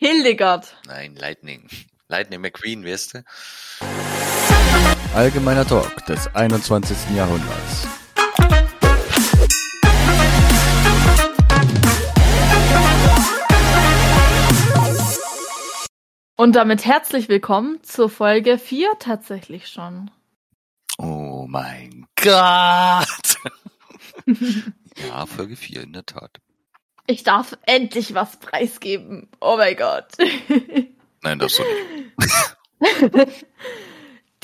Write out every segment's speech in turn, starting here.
Hildegard. Nein, Lightning. Lightning McQueen, weißt du? Allgemeiner Talk des 21. Jahrhunderts. Und damit herzlich willkommen zur Folge 4 tatsächlich schon. Oh mein Gott! ja, Folge 4, in der Tat. Ich darf endlich was preisgeben. Oh mein Gott. Nein, das so nicht.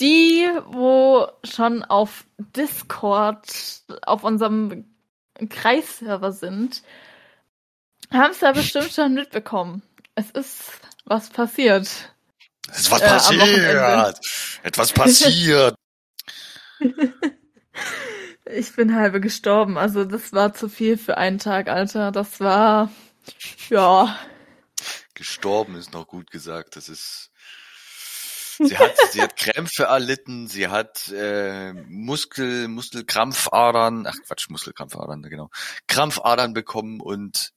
Die, wo schon auf Discord auf unserem Kreisserver sind, haben es ja bestimmt schon mitbekommen. Es ist was passiert. Es ist was Äh, passiert! Etwas passiert! Ich bin halbe gestorben. Also das war zu viel für einen Tag, Alter. Das war ja. Gestorben ist noch gut gesagt. Das ist. Sie hat, sie hat Krämpfe erlitten, sie hat äh, Muskel, Muskelkrampfadern, ach Quatsch, Muskelkrampfadern, genau, Krampfadern bekommen und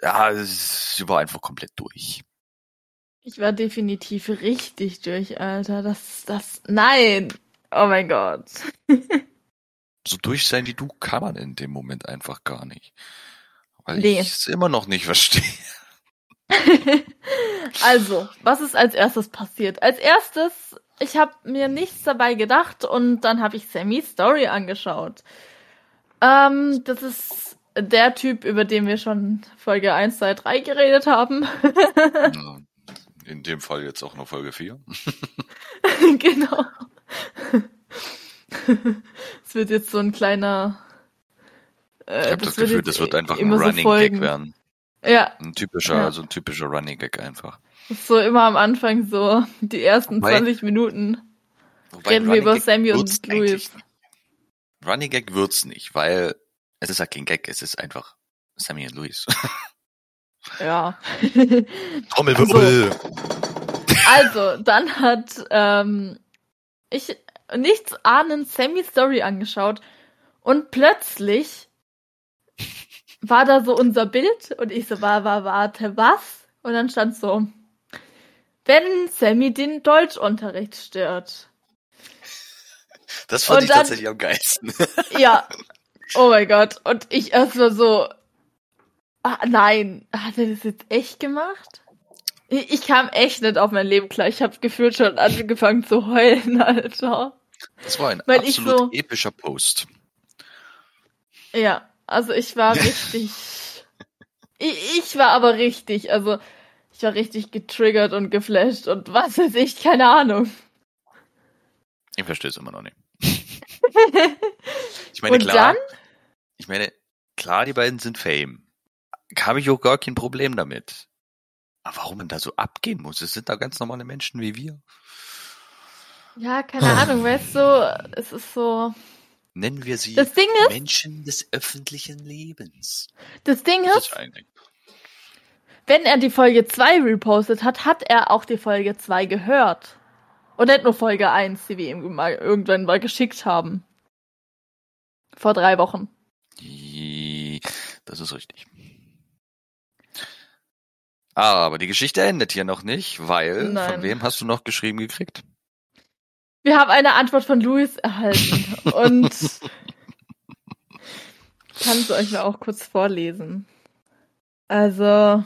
ja, sie war einfach komplett durch. Ich war definitiv richtig durch, Alter. Das, das, nein. Oh mein Gott. So durch sein wie du kann man in dem Moment einfach gar nicht. Weil Nee. ich es immer noch nicht verstehe. Also, was ist als erstes passiert? Als erstes, ich habe mir nichts dabei gedacht und dann habe ich Sammys Story angeschaut. Ähm, das ist der Typ, über den wir schon Folge 1, 2, 3 geredet haben. In dem Fall jetzt auch noch Folge 4. genau. Es wird jetzt so ein kleiner. Äh, Ich habe das, wird Gefühl, das wird einfach ein immer so Running Folgen. Gag werden. Ja, Ein typischer, Ja. also ein typischer Running Gag einfach. das ist so immer am Anfang so die ersten Wobei- 20 Minuten. Wobei Reden wir über Gag Sammy und Louis. Running Gag wird's nicht, weil es ist ja kein Gag, es ist einfach Sammy und Louis. Ja. Trommelwirbel! Also, dann hat ähm, ich nichts ahnend Sammy Story angeschaut und plötzlich war da so unser Bild und ich so, war, war, warte, was? Und dann stand so, wenn Sammy den Deutschunterricht stört. Das fand Und ich dann- tatsächlich am geilsten. Ja. Oh mein Gott. Und ich erstmal so, ah, nein, hat er das jetzt echt gemacht? Ich, ich kam echt nicht auf mein Leben klar. Ich habe gefühlt schon angefangen zu heulen, Alter. Das war ein Weil absolut so- epischer Post. Ja, also ich war richtig. ich, ich war aber richtig, also ich war richtig getriggert und geflasht und was weiß ich, keine Ahnung. Ich verstehe es immer noch nicht. Ich meine, und klar, dann? ich meine, klar, die beiden sind Fame. Habe ich auch gar kein Problem damit. Aber warum man da so abgehen muss? Es sind da ganz normale Menschen wie wir. Ja, keine Ahnung, weißt du, es ist so. Nennen wir sie Das Ding ist, Menschen des öffentlichen Lebens. das Ding ist, wenn er die Folge 2 repostet hat, hat er auch die Folge 2 gehört. Und nicht nur Folge 1, die wir ihm mal irgendwann mal geschickt haben. Vor drei Wochen. Das ist richtig. Aber die Geschichte endet hier noch nicht, weil Nein. von wem hast du noch geschrieben gekriegt? Wir haben eine Antwort von Louis erhalten. und kann es euch mal auch kurz vorlesen. Also,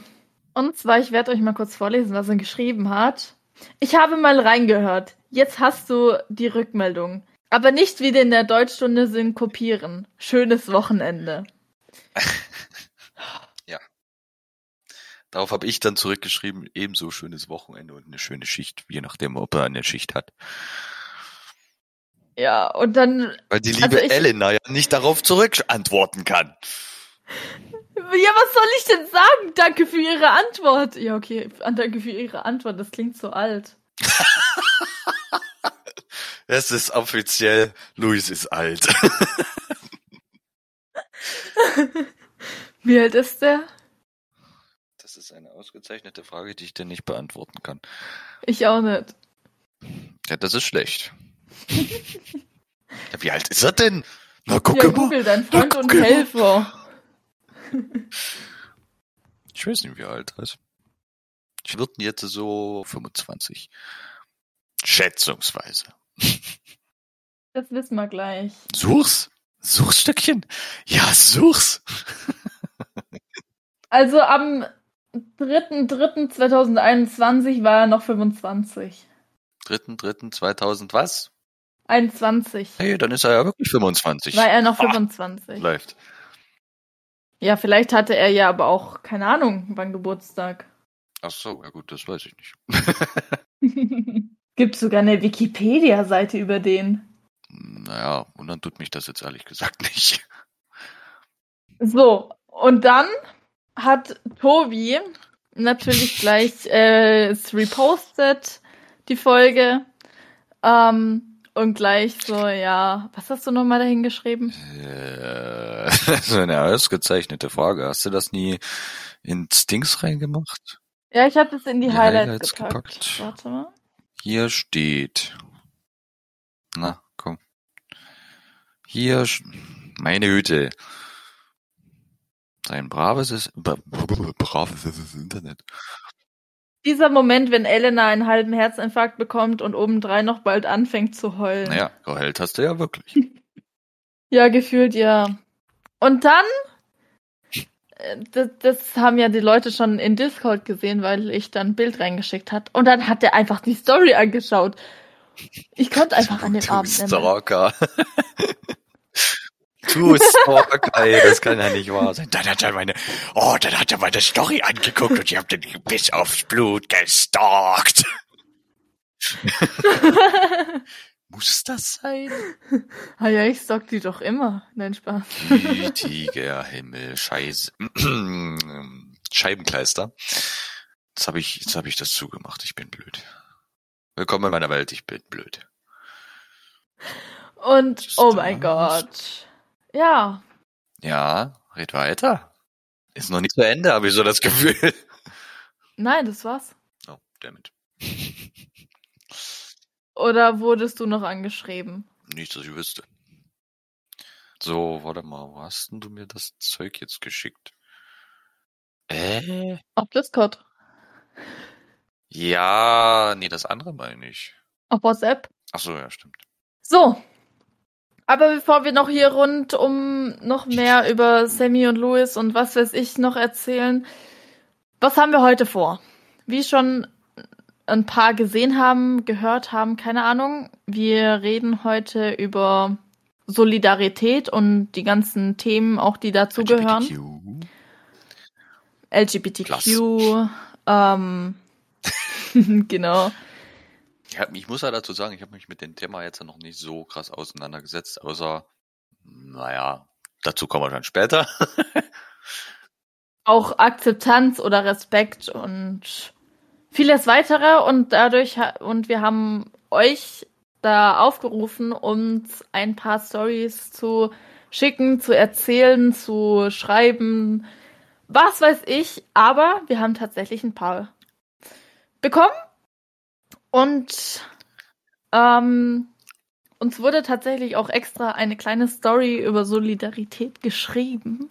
und zwar, ich werde euch mal kurz vorlesen, was er geschrieben hat. Ich habe mal reingehört. Jetzt hast du die Rückmeldung. Aber nicht wieder in der Deutschstunde synkopieren. Schönes Wochenende. Darauf habe ich dann zurückgeschrieben, ebenso schönes Wochenende und eine schöne Schicht, je nachdem, ob er eine Schicht hat. Ja, und dann, Weil die liebe Also ich- Elena ja nicht darauf zurückantworten kann. ja, was soll ich denn sagen? Danke für Ihre Antwort. Ja, okay, danke für Ihre Antwort. Das klingt so alt. Es ist offiziell, Luis ist alt. Wie alt ist der? Das ist eine ausgezeichnete Frage, die ich dir nicht beantworten kann. Ich auch nicht. Ja, das ist schlecht. Wie alt ist er denn? Na, guck ja, mal. Google, dein Freund Na, und. Helfer. Ich weiß nicht, wie alt er ist. Ich würde jetzt so 25. Schätzungsweise. Das wissen wir gleich. Such's? Suchstückchen? Ja, such's. Also am 3.3.2021 war er noch 25. 3.3.2000 was? 21 Hey, dann ist er ja wirklich 25. war er noch Ah, 25. Läuft. Ja, vielleicht hatte er ja aber auch, keine Ahnung, wann Geburtstag. Ach so, ja gut, das weiß ich nicht. Gibt sogar eine Wikipedia-Seite über den. Naja, und dann tut mich das jetzt ehrlich gesagt nicht. So, und dann hat Tobi natürlich gleich äh, es repostet, die Folge. Ähm, und gleich so, ja, was hast du nochmal dahin geschrieben? Äh, ist eine ausgezeichnete Frage. Hast du das nie ins Dings reingemacht? Ja, ich habe das in die, Die Highlights, Highlights gepackt. gepackt. Warte mal. Hier steht. Na, komm. Hier, meine Güte. Sein braves ist, bra- braves ist Internet. Dieser Moment, wenn Elena einen halben Herzinfarkt bekommt und obendrein noch bald anfängt zu heulen. Naja, geheult hast du ja wirklich. Ja, gefühlt ja. Und dann, äh, das, das haben ja die Leute schon in Discord gesehen, weil ich dann ein Bild reingeschickt hat. Und dann hat er einfach die Story angeschaut. Ich konnte einfach an du Abend nicht mehr. Stalker. Das kann ja nicht wahr sein. Dann hat er meine, oh, dann hat er meine Story angeguckt und ich hab den bis aufs Blut gestalkt. Muss das sein? ah ja, ich stalk die doch immer. Nein, Spaß. Gütiger Himmel, Scheiße. Scheibenkleister. Jetzt habe ich, jetzt habe ich das zugemacht. Ich bin blöd. Willkommen in meiner Welt. Ich bin blöd. Und, oh mein? Gott. Ja, Ja, red weiter. Ist noch nicht zu Ende, habe ich so das Gefühl. nein, das war's. Oh, damit. Oder wurdest du noch angeschrieben? Nicht, dass ich wüsste. So, warte mal, wo hast denn du mir das Zeug jetzt geschickt? Äh? Auf Discord. Ja, nee, das andere meine ich. Auf WhatsApp. Ach so, ja, stimmt. So. Aber bevor wir noch hier rund um noch mehr über Sammy und Louis und was weiß ich noch erzählen, was haben wir heute vor? Wie schon ein paar gesehen haben, gehört haben, keine Ahnung. Wir reden heute über Solidarität und die ganzen Themen, auch die dazugehören. LGBTQ. LGBTQ. Ähm, genau. Ich, hab, ich muss ja dazu sagen, ich habe mich mit dem Thema jetzt noch nicht so krass auseinandergesetzt, außer, naja, dazu kommen wir dann später. auch Akzeptanz oder Respekt und vieles weitere und dadurch und wir haben euch da aufgerufen, uns ein paar Stories zu schicken, zu erzählen, zu schreiben, was weiß ich, aber wir haben tatsächlich ein paar bekommen und ähm, uns wurde tatsächlich auch extra eine kleine Story über Solidarität geschrieben.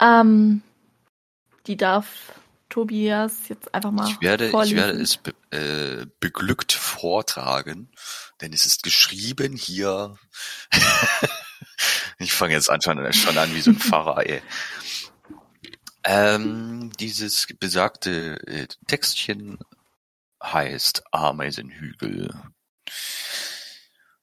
Ähm, die darf Tobias jetzt einfach mal Ich werde, ich vorlesen. werde es be, äh, beglückt vortragen, denn es ist geschrieben hier. ich fange jetzt an, schon, schon an wie so ein Pfarrer, ey. Ähm, dieses besagte äh, Textchen heißt Ameisenhügel.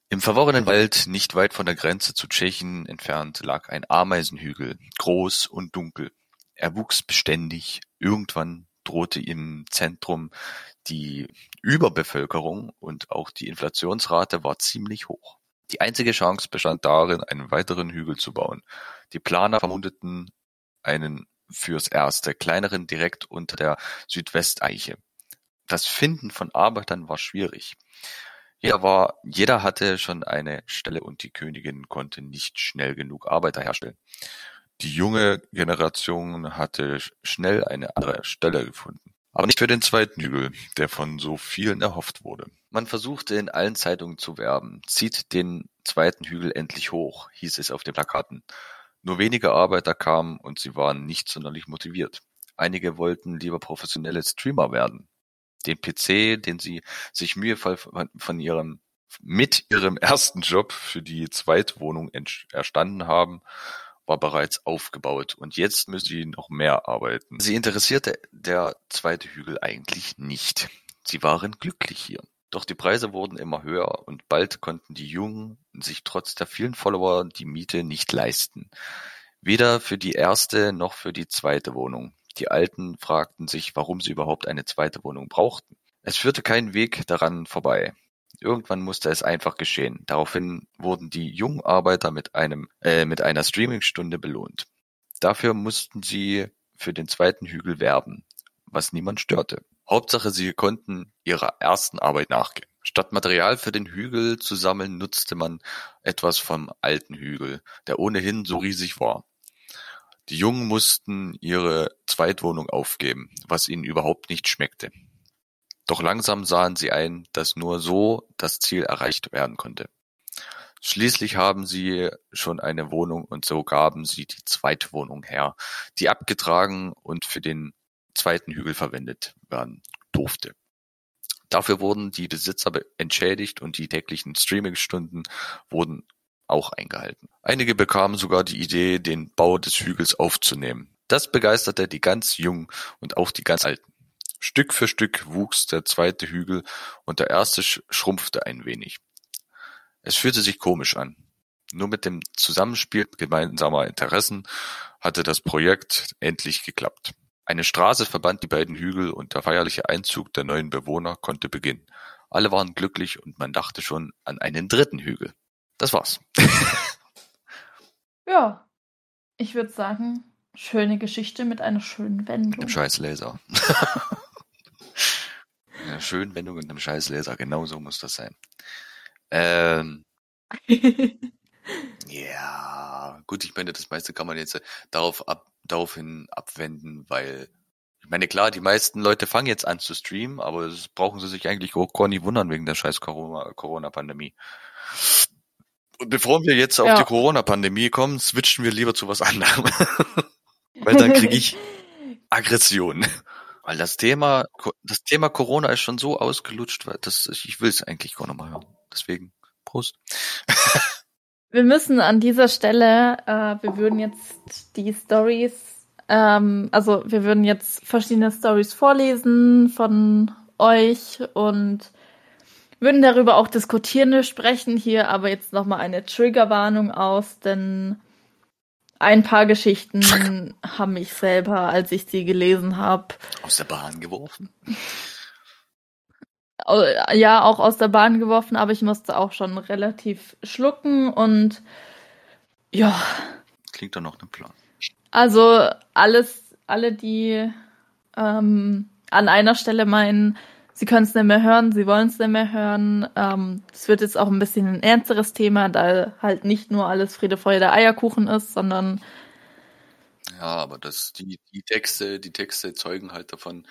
Im verworrenen Wald, nicht weit von der Grenze zu Tschechien entfernt, lag ein Ameisenhügel, groß und dunkel. Er wuchs beständig. Irgendwann drohte im Zentrum die Überbevölkerung und auch die Inflationsrate war ziemlich hoch. Die einzige Chance bestand darin, einen weiteren Hügel zu bauen. Die Planer vermuteten einen fürs erste kleineren direkt unter der Südwesteiche. Das Finden von Arbeitern war schwierig. Jeder war, jeder hatte schon eine Stelle und die Königin konnte nicht schnell genug Arbeiter herstellen. Die junge Generation hatte sch- schnell eine andere Stelle gefunden. Aber nicht für den zweiten Hügel, der von so vielen erhofft wurde. Man versuchte in allen Zeitungen zu werben. Zieht den zweiten Hügel endlich hoch, hieß es auf den Plakaten. Nur wenige Arbeiter kamen und sie waren nicht sonderlich motiviert. Einige wollten lieber professionelle Streamer werden. Den PC, den sie sich mühevoll von, von ihrem mit ihrem ersten Job für die Zweitwohnung erstanden haben, war bereits aufgebaut und jetzt müssen sie noch mehr arbeiten. Sie interessierte der zweite Hügel eigentlich nicht. Sie waren glücklich hier. Doch die Preise wurden immer höher und bald konnten die Jungen sich trotz der vielen Follower die Miete nicht leisten. Weder für die erste noch für die zweite Wohnung. Die Alten fragten sich, warum sie überhaupt eine zweite Wohnung brauchten. Es führte kein Weg daran vorbei. Irgendwann musste es einfach geschehen. Daraufhin wurden die jungen Arbeiter mit einem äh, mit einer Streamingstunde belohnt. Dafür mussten sie für den zweiten Hügel werben, was niemand störte. Hauptsache, sie konnten ihrer ersten Arbeit nachgehen. Statt Material für den Hügel zu sammeln, nutzte man etwas vom alten Hügel, der ohnehin so riesig war. Die Jungen mussten ihre Zweitwohnung aufgeben, was ihnen überhaupt nicht schmeckte. Doch langsam sahen sie ein, dass nur so das Ziel erreicht werden konnte. Schließlich haben sie schon eine Wohnung und so gaben sie die Zweitwohnung her, die abgetragen und für den zweiten Hügel verwendet werden durfte. Dafür wurden die Besitzer entschädigt und die täglichen Streamingstunden wurden auch eingehalten. Einige bekamen sogar die Idee, den Bau des Hügels aufzunehmen. Das begeisterte die ganz Jungen und auch die ganz Alten. Stück für Stück wuchs der zweite Hügel und der erste schrumpfte ein wenig. Es fühlte sich komisch an. Nur mit dem Zusammenspiel gemeinsamer Interessen hatte das Projekt endlich geklappt. Eine Straße verband die beiden Hügel und der feierliche Einzug der neuen Bewohner konnte beginnen. Alle waren glücklich und man dachte schon an einen dritten Hügel. Das war's. ja, ich würde sagen, schöne Geschichte mit einer schönen Wendung. Mit einem scheiß Laser. einer schönen Wendung und einem scheiß Laser. Genau so muss das sein. Ähm, ja, gut, ich meine, das meiste kann man jetzt darauf ab, daraufhin abwenden, weil ich meine, klar, die meisten Leute fangen jetzt an zu streamen, aber das brauchen sie sich eigentlich gar nicht wundern wegen der scheiß Corona-Pandemie. Bevor wir jetzt auf ja. die Corona-Pandemie kommen, switchen wir lieber zu was anderem. weil dann kriege ich Aggression. Weil das Thema, das Thema Corona ist schon so ausgelutscht, weil das, ich will es eigentlich gar nicht mal hören. Deswegen, Prost. Wir müssen an dieser Stelle, äh, wir würden jetzt die Stories, ähm, also wir würden jetzt verschiedene Stories vorlesen von euch und würden darüber auch diskutieren. Wir sprechen hier aber jetzt nochmal eine Triggerwarnung aus, denn ein paar Geschichten haben mich selber, als ich sie gelesen habe, aus der Bahn geworfen ja auch aus der Bahn geworfen, aber ich musste auch schon relativ schlucken und ja. Klingt doch noch ein Plan. Also alles, alle, die ähm, an einer Stelle meinen, sie können es nicht mehr hören, sie wollen es nicht mehr hören. Ähm, es wird jetzt auch ein bisschen ein ernsteres Thema, da halt nicht nur alles Friede, Freude, Eierkuchen ist, sondern ja, aber das, die, die Texte, die Texte zeugen halt davon,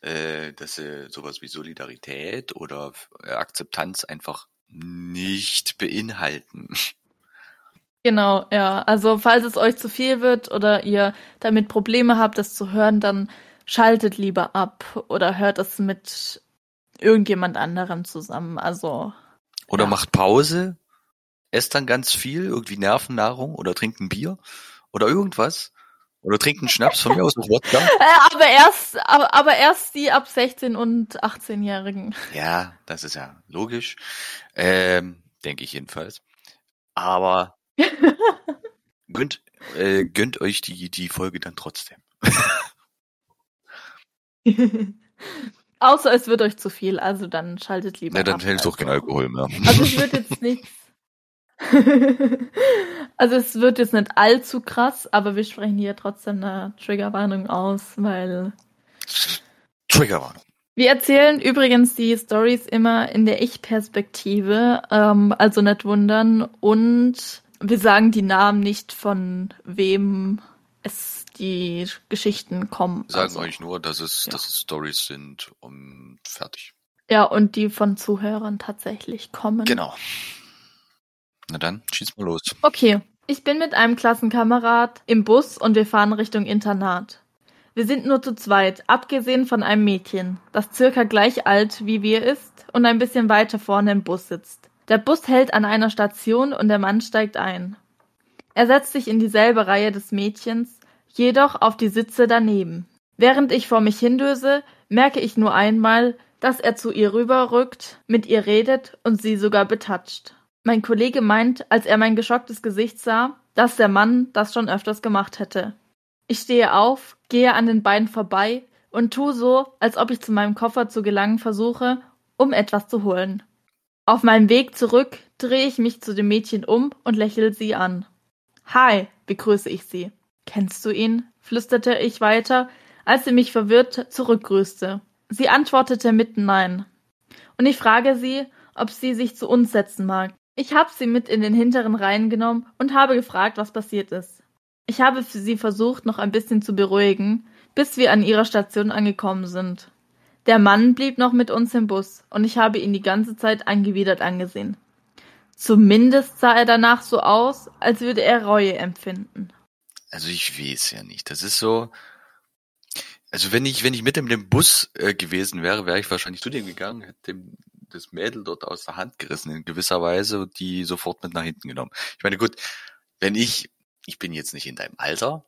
äh, dass sie sowas wie Solidarität oder äh, Akzeptanz einfach nicht beinhalten. Genau, ja. Also falls es euch zu viel wird oder ihr damit Probleme habt, das zu hören, dann schaltet lieber ab oder hört es mit irgendjemand anderem zusammen. Also. Oder ja. macht Pause, esst dann ganz viel, irgendwie Nervennahrung oder trinkt ein Bier oder irgendwas oder trinken Schnaps von mir aus noch Wodka. Äh, aber erst, aber, aber erst die ab 16 und 18-Jährigen. Ja, das ist ja logisch. Ähm, denke ich jedenfalls. Aber gönnt, äh, gönnt euch die, die Folge dann trotzdem. Außer es wird euch zu viel, also dann schaltet lieber. Ja, dann hältst du auch kein Alkohol mehr. Also es wird jetzt nichts also es wird jetzt nicht allzu krass, aber wir sprechen hier trotzdem eine Triggerwarnung aus, weil. Triggerwarnung. Wir erzählen übrigens die Stories immer in der Ich-Perspektive, ähm, also nicht wundern. Und wir sagen die Namen nicht von wem es die Geschichten kommen. Wir sagen also, euch nur, dass es, ja. dass es Stories sind und fertig. Ja, und die von Zuhörern tatsächlich kommen. Genau. Na dann, schieß mal los. Okay. Ich bin mit einem Klassenkamerad im Bus und wir fahren Richtung Internat. Wir sind nur zu zweit, abgesehen von einem Mädchen, das circa gleich alt wie wir ist und ein bisschen weiter vorne im Bus sitzt. Der Bus hält an einer Station und der Mann steigt ein. Er setzt sich in dieselbe Reihe des Mädchens, jedoch auf die Sitze daneben. Während ich vor mich hindöse, merke ich nur einmal, dass er zu ihr rüberrückt, mit ihr redet und sie sogar betatscht. Mein Kollege meint, als er mein geschocktes Gesicht sah, dass der Mann das schon öfters gemacht hätte. Ich stehe auf, gehe an den beiden vorbei und tu so, als ob ich zu meinem Koffer zu gelangen versuche, um etwas zu holen. Auf meinem Weg zurück drehe ich mich zu dem Mädchen um und lächle sie an. Hi, begrüße ich sie. Kennst du ihn? flüsterte ich weiter, als sie mich verwirrt zurückgrüßte. Sie antwortete mit Nein. Und ich frage sie, ob sie sich zu uns setzen mag. Ich habe sie mit in den hinteren Reihen genommen und habe gefragt, was passiert ist. Ich habe für sie versucht, noch ein bisschen zu beruhigen, bis wir an ihrer Station angekommen sind. Der Mann blieb noch mit uns im Bus und ich habe ihn die ganze Zeit angewidert angesehen. Zumindest sah er danach so aus, als würde er Reue empfinden. Also ich weiß ja nicht. Das ist so. Also wenn ich, wenn ich mit in dem Bus äh, gewesen wäre, wäre ich wahrscheinlich zu dem gegangen, hätte dem das Mädel dort aus der Hand gerissen in gewisser Weise und die sofort mit nach hinten genommen. Ich meine, gut, wenn ich ich bin jetzt nicht in deinem Alter.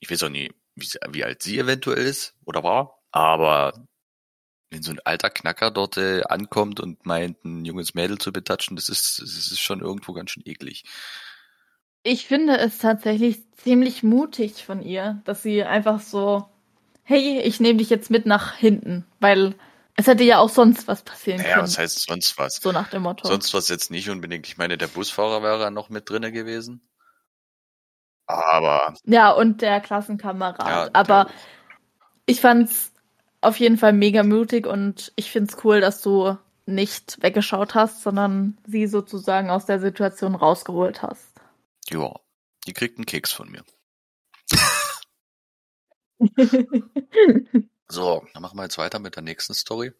Ich weiß auch nie, wie, wie alt sie eventuell ist oder war. Aber wenn so ein alter Knacker dort äh, ankommt und meint, ein junges Mädel zu betatschen, das ist, das ist schon irgendwo ganz schön eklig. Ich finde es tatsächlich ziemlich mutig von ihr, dass sie einfach so, hey, ich nehme dich jetzt mit nach hinten, weil es hätte ja auch sonst was passieren naja, können. Ja, was heißt sonst was? So nach dem Motto. Sonst was jetzt nicht unbedingt. Ich meine, der Busfahrer wäre noch mit drinne gewesen. Aber. Ja, und der Klassenkamerad. Ja, aber ich fand's auf jeden Fall mega mutig und ich find's cool, dass du nicht weggeschaut hast, sondern sie sozusagen aus der Situation rausgeholt hast. Ja, die kriegt einen Keks von mir. so, dann machen wir jetzt weiter mit der nächsten Story.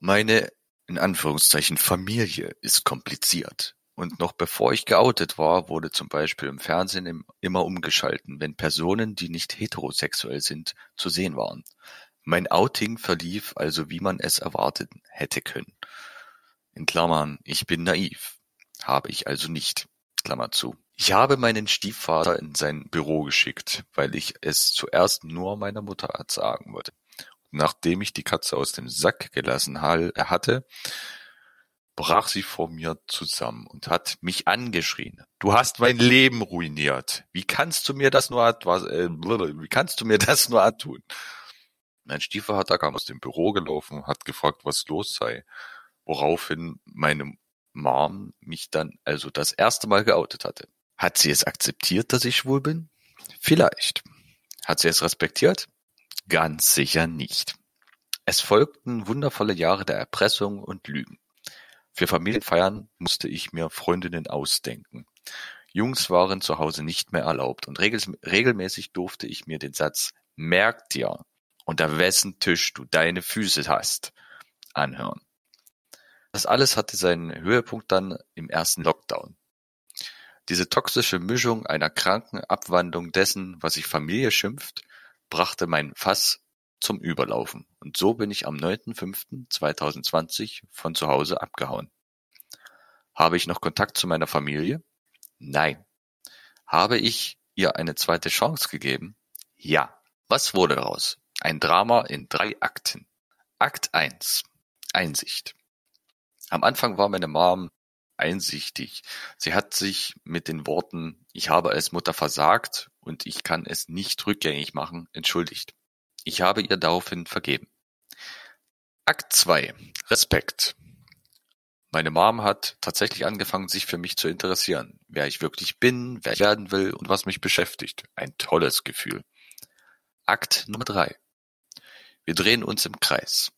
Meine, in Anführungszeichen, Familie ist kompliziert. Und noch bevor ich geoutet war, wurde zum Beispiel im Fernsehen immer umgeschalten, wenn Personen, die nicht heterosexuell sind, zu sehen waren. Mein Outing verlief also wie man es erwartet hätte können. In Klammern, ich bin naiv. Habe ich also nicht. Klammer zu. Ich habe meinen Stiefvater in sein Büro geschickt, weil ich es zuerst nur meiner Mutter sagen wollte. Nachdem ich die Katze aus dem Sack gelassen hatte, brach sie vor mir zusammen und hat mich angeschrien. Du hast mein Leben ruiniert. Wie kannst du mir das nur, was, äh, wie kannst du mir das nur antun? Mein Stiefvater kam aus dem Büro gelaufen, hat gefragt, was los sei, woraufhin meine Mom mich dann also das erste Mal geoutet hatte. Hat sie es akzeptiert, dass ich schwul bin? Vielleicht. Hat sie es respektiert? Ganz sicher nicht. Es folgten wundervolle Jahre der Erpressung und Lügen. Für Familienfeiern musste ich mir Freundinnen ausdenken. Jungs waren zu Hause nicht mehr erlaubt und regelmäßig durfte ich mir den Satz Merk dir, unter wessen Tisch du deine Füße hast, anhören. Das alles hatte seinen Höhepunkt dann im ersten Lockdown. Diese toxische Mischung einer kranken Abwandlung dessen, was sich Familie schimpft, brachte mein Fass zum Überlaufen und so bin ich am 9.5.2020 von zu Hause abgehauen. Habe ich noch Kontakt zu meiner Familie? Nein. Habe ich ihr eine zweite Chance gegeben? Ja. Was wurde daraus? Ein Drama in drei Akten. Akt 1. Einsicht. Am Anfang war meine Mom einsichtig. Sie hat sich mit den Worten Ich habe als Mutter versagt und ich kann es nicht rückgängig machen entschuldigt. Ich habe ihr daraufhin vergeben. Akt 2. Respekt. Meine Mom hat tatsächlich angefangen, sich für mich zu interessieren, wer ich wirklich bin, wer ich werden will und was mich beschäftigt. Ein tolles Gefühl. Akt Nummer 3. Wir drehen uns im Kreis.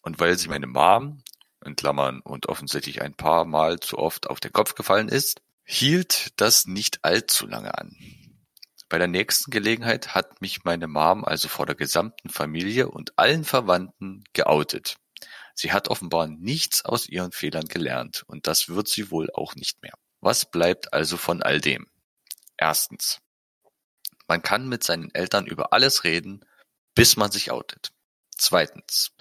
Und weil sie meine Mom, in Klammern und offensichtlich ein paar Mal zu oft auf den Kopf gefallen ist, hielt das nicht allzu lange an. Bei der nächsten Gelegenheit hat mich meine Mom also vor der gesamten Familie und allen Verwandten geoutet. Sie hat offenbar nichts aus ihren Fehlern gelernt und das wird sie wohl auch nicht mehr. Was bleibt also von all dem? Erstens. Man kann mit seinen Eltern über alles reden, bis man sich outet. Zweitens.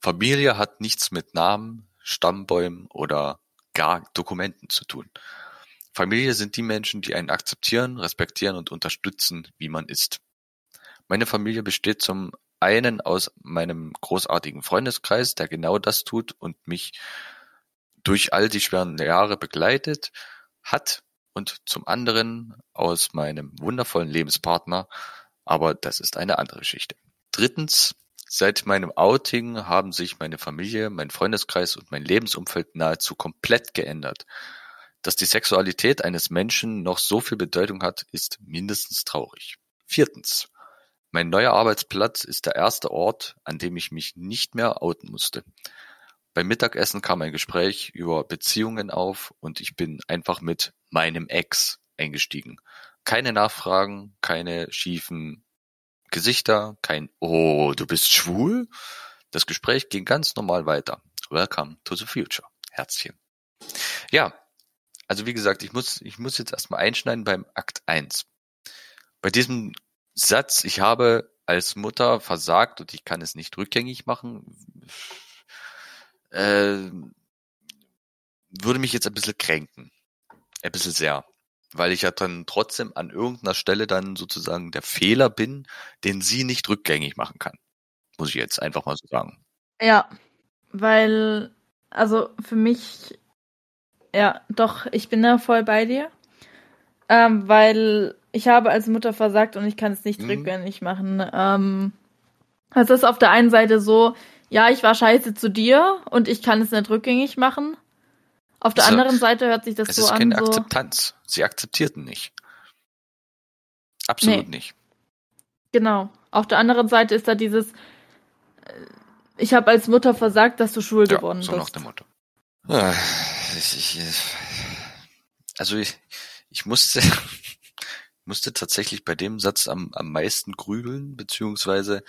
Familie hat nichts mit Namen, Stammbäumen oder gar Dokumenten zu tun. Familie sind die Menschen, die einen akzeptieren, respektieren und unterstützen, wie man ist. Meine Familie besteht zum einen aus meinem großartigen Freundeskreis, der genau das tut und mich durch all die schweren Jahre begleitet hat und zum anderen aus meinem wundervollen Lebenspartner, aber das ist eine andere Geschichte. Drittens, seit meinem Outing haben sich meine Familie, mein Freundeskreis und mein Lebensumfeld nahezu komplett geändert. Dass die Sexualität eines Menschen noch so viel Bedeutung hat, ist mindestens traurig. Viertens. Mein neuer Arbeitsplatz ist der erste Ort, an dem ich mich nicht mehr outen musste. Beim Mittagessen kam ein Gespräch über Beziehungen auf und ich bin einfach mit meinem Ex eingestiegen. Keine Nachfragen, keine schiefen Gesichter, kein Oh, du bist schwul? Das Gespräch ging ganz normal weiter. Welcome to the future. Herzchen. Ja, also wie gesagt, ich muss, ich muss jetzt erstmal einschneiden beim Akt 1. Bei diesem Satz, ich habe als Mutter versagt und ich kann es nicht rückgängig machen, äh, würde mich jetzt ein bisschen kränken. Ein bisschen sehr. Weil ich ja dann trotzdem an irgendeiner Stelle dann sozusagen der Fehler bin, den sie nicht rückgängig machen kann. Muss ich jetzt einfach mal so sagen. Ja, weil, also für mich, ja, doch, ich bin da voll bei dir. Ähm, weil ich habe als Mutter versagt und ich kann es nicht mhm. rückgängig machen. Ähm, es ist auf der einen Seite so, ja, ich war scheiße zu dir und ich kann es nicht rückgängig machen. Auf der also, anderen Seite hört sich das so an. Es ist keine so, Akzeptanz. Sie akzeptierten nicht. Absolut nee. nicht. Genau. Auf der anderen Seite ist da dieses, äh, ich habe als Mutter versagt, dass du schwul ja, geworden so bist. Nach dem Motto. Ah, also ich, ich musste, musste tatsächlich bei dem Satz am, am meisten grübeln, beziehungsweise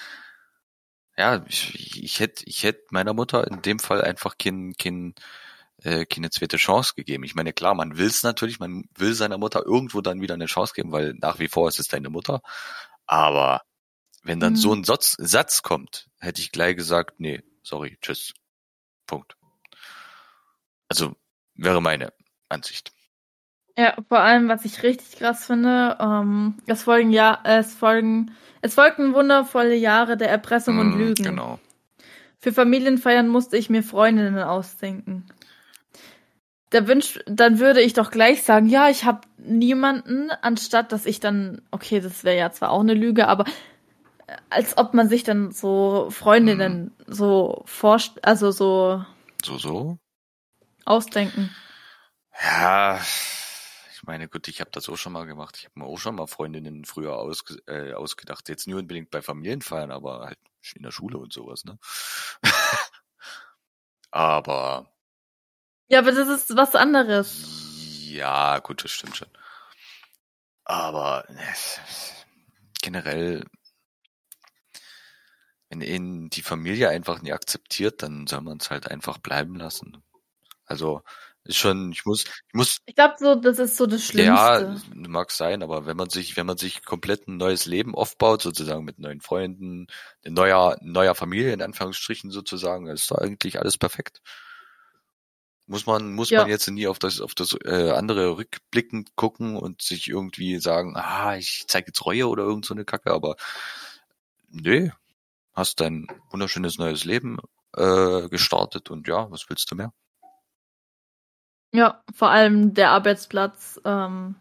ja, ich, ich hätte ich hätt meiner Mutter in dem Fall einfach kein, kein, äh, keine zweite Chance gegeben. Ich meine, klar, man will es natürlich, man will seiner Mutter irgendwo dann wieder eine Chance geben, weil nach wie vor ist es deine Mutter. Aber wenn dann mhm. so ein Satz, Satz kommt, hätte ich gleich gesagt, nee, sorry, tschüss. Punkt. Also wäre meine Ansicht. Ja, vor allem, was ich richtig krass finde, ähm, es folgen ja, es folgen es folgten wundervolle Jahre der Erpressung mm, und Lügen. Genau. Für Familienfeiern musste ich mir Freundinnen ausdenken. Da wünsch, dann würde ich doch gleich sagen, ja, ich habe niemanden, anstatt dass ich dann, okay, das wäre ja zwar auch eine Lüge, aber äh, als ob man sich dann so Freundinnen mm. so forscht, also so so so ausdenken. Ja, ich meine, gut, ich habe das auch schon mal gemacht. Ich habe mir auch schon mal Freundinnen früher aus, äh, ausgedacht. Jetzt nicht unbedingt bei Familienfeiern, aber halt in der Schule und sowas, ne? aber. Ja, aber das ist was anderes. Ja, gut, das stimmt schon. Aber äh, generell, wenn ihn die Familie einfach nie akzeptiert, dann soll man es halt einfach bleiben lassen. Also ist schon, ich muss, ich muss. Ich glaube so, das ist so das Schlimmste. Ja, mag sein, aber wenn man sich, wenn man sich komplett ein neues Leben aufbaut, sozusagen mit neuen Freunden, neuer, neuer Familie in Anführungsstrichen sozusagen, ist da eigentlich alles perfekt. Muss man, muss ja. man jetzt nie auf das, auf das äh, andere rückblickend gucken und sich irgendwie sagen, ah, ich zeige jetzt Reue oder irgend so eine Kacke, aber nee, hast dein wunderschönes neues Leben äh, gestartet und ja, was willst du mehr? Ja, vor allem der Arbeitsplatz ähm,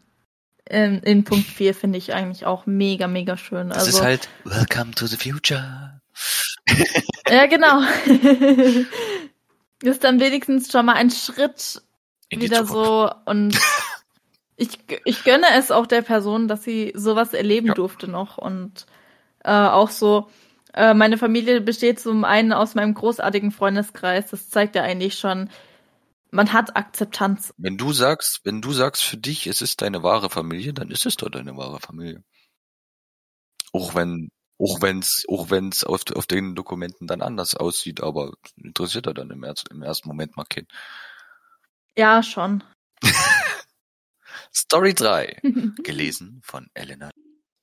in, in Punkt 4 finde ich eigentlich auch mega, mega schön. Das also, ist halt Welcome to the Future. ja, genau. ist dann wenigstens schon mal ein Schritt wieder so und ich, ich gönne es auch der Person, dass sie sowas erleben ja. durfte noch und äh, auch so, äh, meine Familie besteht zum einen aus meinem großartigen Freundeskreis. Das zeigt ja eigentlich schon, man hat Akzeptanz. Wenn du sagst, wenn du sagst für dich, es ist deine wahre Familie, dann ist es doch deine wahre Familie. Auch wenn, auch wenn's, auch wenn's auf, auf den Dokumenten dann anders aussieht, aber interessiert er dann im, im ersten Moment mal keinen. Ja, schon. Story 3. gelesen von Elena.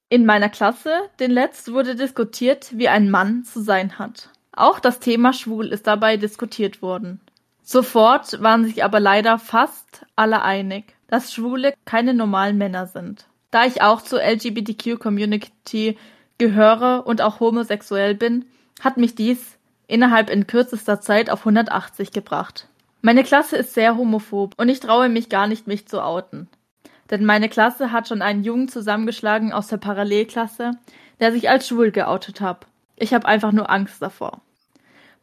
In meiner Klasse, den letzt, wurde diskutiert, wie ein Mann zu sein hat. Auch das Thema schwul ist dabei diskutiert worden. Sofort waren sich aber leider fast alle einig, dass Schwule keine normalen Männer sind. Da ich auch zur LGBTQ-Community gehöre und auch homosexuell bin, hat mich dies innerhalb in kürzester Zeit auf 180 gebracht. Meine Klasse ist sehr homophob und ich traue mich gar nicht, mich zu outen. Denn meine Klasse hat schon einen Jungen zusammengeschlagen aus der Parallelklasse, der sich als schwul geoutet hat. Ich habe einfach nur Angst davor.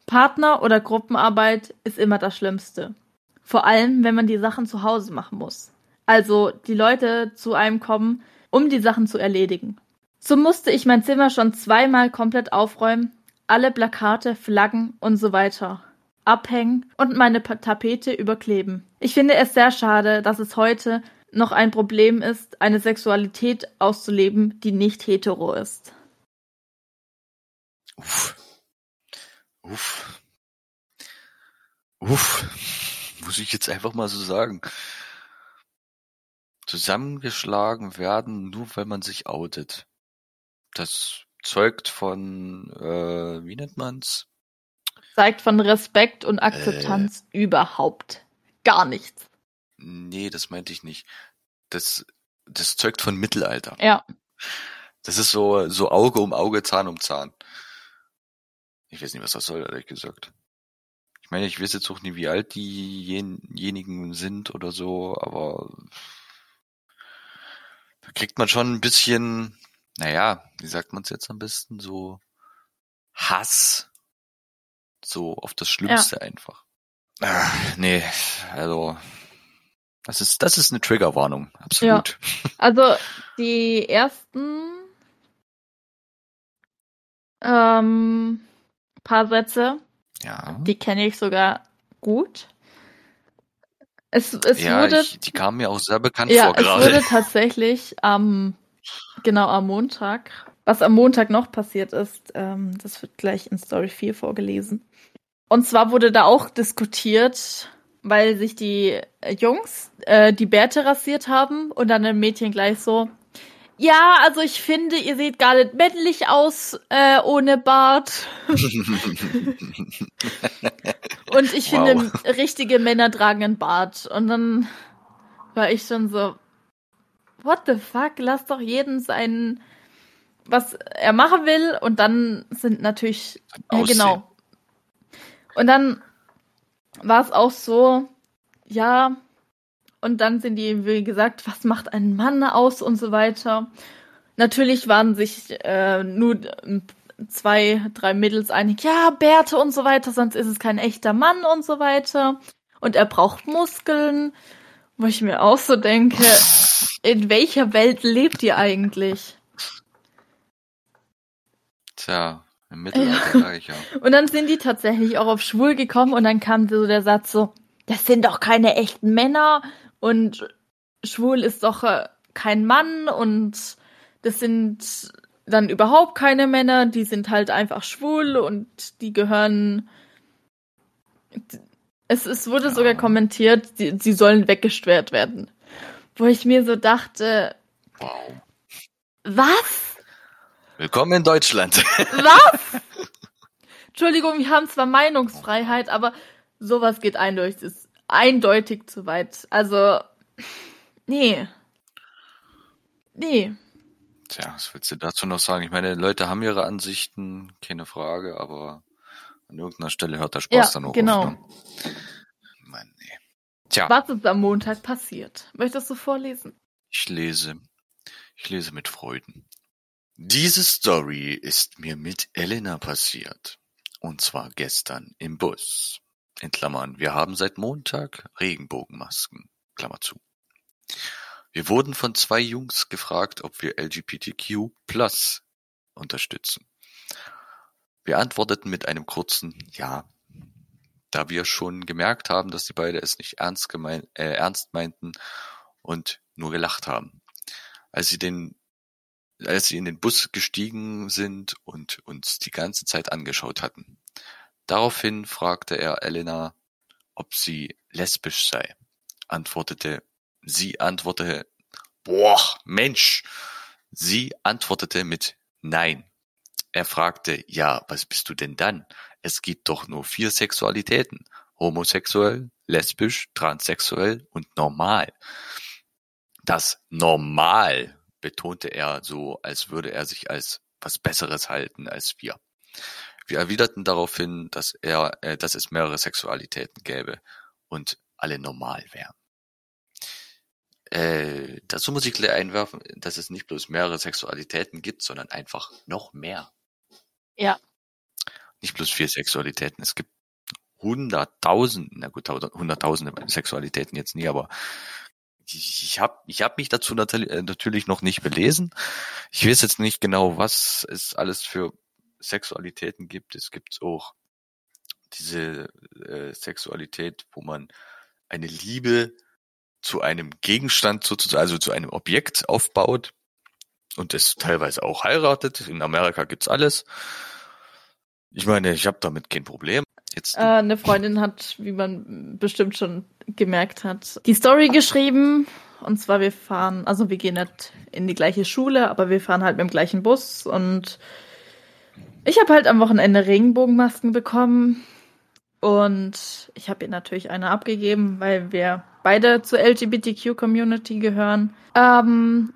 Partner- oder Gruppenarbeit ist immer das Schlimmste. Vor allem, wenn man die Sachen zu Hause machen muss. Also die Leute zu einem kommen, um die Sachen zu erledigen. So musste ich mein Zimmer schon zweimal komplett aufräumen, alle Plakate, Flaggen und so weiter abhängen und meine Tapete überkleben. Ich finde es sehr schade, dass es heute noch ein Problem ist, eine Sexualität auszuleben, die nicht hetero ist. Uff. Uff. Uff. Muss ich jetzt einfach mal so sagen. Zusammengeschlagen werden, nur weil man sich outet. Das zeugt von, äh, wie nennt man's? Zeigt von Respekt und Akzeptanz äh, überhaupt gar nichts. Nee, das meinte ich nicht. Das, das zeugt von Mittelalter. Ja. Das ist so, so Auge um Auge, Zahn um Zahn. Ich weiß nicht, was das soll, ehrlich gesagt. Ich meine, ich weiß jetzt auch nie, wie alt diejenigen sind oder so, aber da kriegt man schon ein bisschen, naja, wie sagt man es jetzt am besten, so Hass, so auf das Schlimmste ja. einfach. Ach, nee, also das ist, das ist eine Triggerwarnung, absolut. Ja. Also die ersten ähm, paar Sätze. Ja. Die kenne ich sogar gut. Es, es ja, wurde, ich, die kamen mir auch sehr bekannt ja, vor gerade. Es wurde tatsächlich am, genau am Montag, was am Montag noch passiert ist, ähm, das wird gleich in Story 4 vorgelesen. Und zwar wurde da auch diskutiert, weil sich die Jungs äh, die Bärte rasiert haben und dann ein Mädchen gleich so, ja, also ich finde, ihr seht gar nicht männlich aus äh, ohne Bart. und ich wow. finde, richtige Männer tragen einen Bart. Und dann war ich schon so, what the fuck, lass doch jeden sein, was er machen will. Und dann sind natürlich, ja, genau. Und dann war es auch so, ja, und dann sind die, wie gesagt, was macht ein Mann aus und so weiter. Natürlich waren sich äh, nur zwei, drei Mädels einig, ja, Bärte und so weiter, sonst ist es kein echter Mann und so weiter. Und er braucht Muskeln, wo ich mir auch so denke, in welcher Welt lebt ihr eigentlich? Tja, im Mittelalter sage ich ja. Und dann sind die tatsächlich auch auf schwul gekommen und dann kam so der Satz so, das sind doch keine echten Männer und schwul ist doch äh, kein Mann und das sind dann überhaupt keine Männer, die sind halt einfach schwul und die gehören. Es, es wurde ja. sogar kommentiert, die, sie sollen weggesperrt werden. Wo ich mir so dachte. Wow. Was? Willkommen in Deutschland. Was? Entschuldigung, wir haben zwar Meinungsfreiheit, aber sowas geht eindeutig, ist eindeutig zu weit. Also, nee. Nee. Tja, was willst du dazu noch sagen? Ich meine, Leute haben ihre Ansichten, keine Frage, aber an irgendeiner Stelle hört der Spaß ja, dann auch genau. auf. Ne? Tja. Was ist am Montag passiert? Möchtest du vorlesen? Ich lese. Ich lese mit Freuden. Diese Story ist mir mit Elena passiert. Und zwar gestern im Bus in Klammern, wir haben seit Montag Regenbogenmasken, Klammer zu. Wir wurden von zwei Jungs gefragt, ob wir LGBTQ plus unterstützen. Wir antworteten mit einem kurzen Ja, da wir schon gemerkt haben, dass die beiden es nicht ernst, gemein, äh, ernst meinten und nur gelacht haben. Als sie den als sie in den Bus gestiegen sind und uns die ganze Zeit angeschaut hatten. Daraufhin fragte er Elena, ob sie lesbisch sei. Antwortete, sie antwortete, boah, Mensch, Sie antwortete mit Nein. Er fragte, ja, was bist du denn dann? Es gibt doch nur vier Sexualitäten. Homosexuell, lesbisch, transsexuell und normal. Das Normal betonte er so, als würde er sich als was Besseres halten als wir. Wir erwiderten daraufhin, dass er, äh, dass es mehrere Sexualitäten gäbe und alle normal wären. Äh, dazu muss ich gleich einwerfen, dass es nicht bloß mehrere Sexualitäten gibt, sondern einfach noch mehr. Ja. Nicht bloß vier Sexualitäten. Es gibt hunderttausend, na gut, hunderttausende Sexualitäten jetzt nie, aber ich, ich habe ich hab mich dazu äh, natürlich noch nicht belesen. Ich weiß jetzt nicht genau, was es alles für Sexualitäten gibt. Es gibt auch diese äh, Sexualität, wo man eine Liebe zu einem Gegenstand sozusagen, also zu einem Objekt aufbaut und es teilweise auch heiratet. In Amerika gibt's alles. Ich meine, ich habe damit kein Problem. Jetzt äh, eine Freundin hat, wie man bestimmt schon gemerkt hat, die Story geschrieben. Und zwar wir fahren, also wir gehen nicht in die gleiche Schule, aber wir fahren halt mit dem gleichen Bus. Und ich habe halt am Wochenende Regenbogenmasken bekommen. Und ich habe ihr natürlich eine abgegeben, weil wir beide zur LGBTQ-Community gehören. Ähm,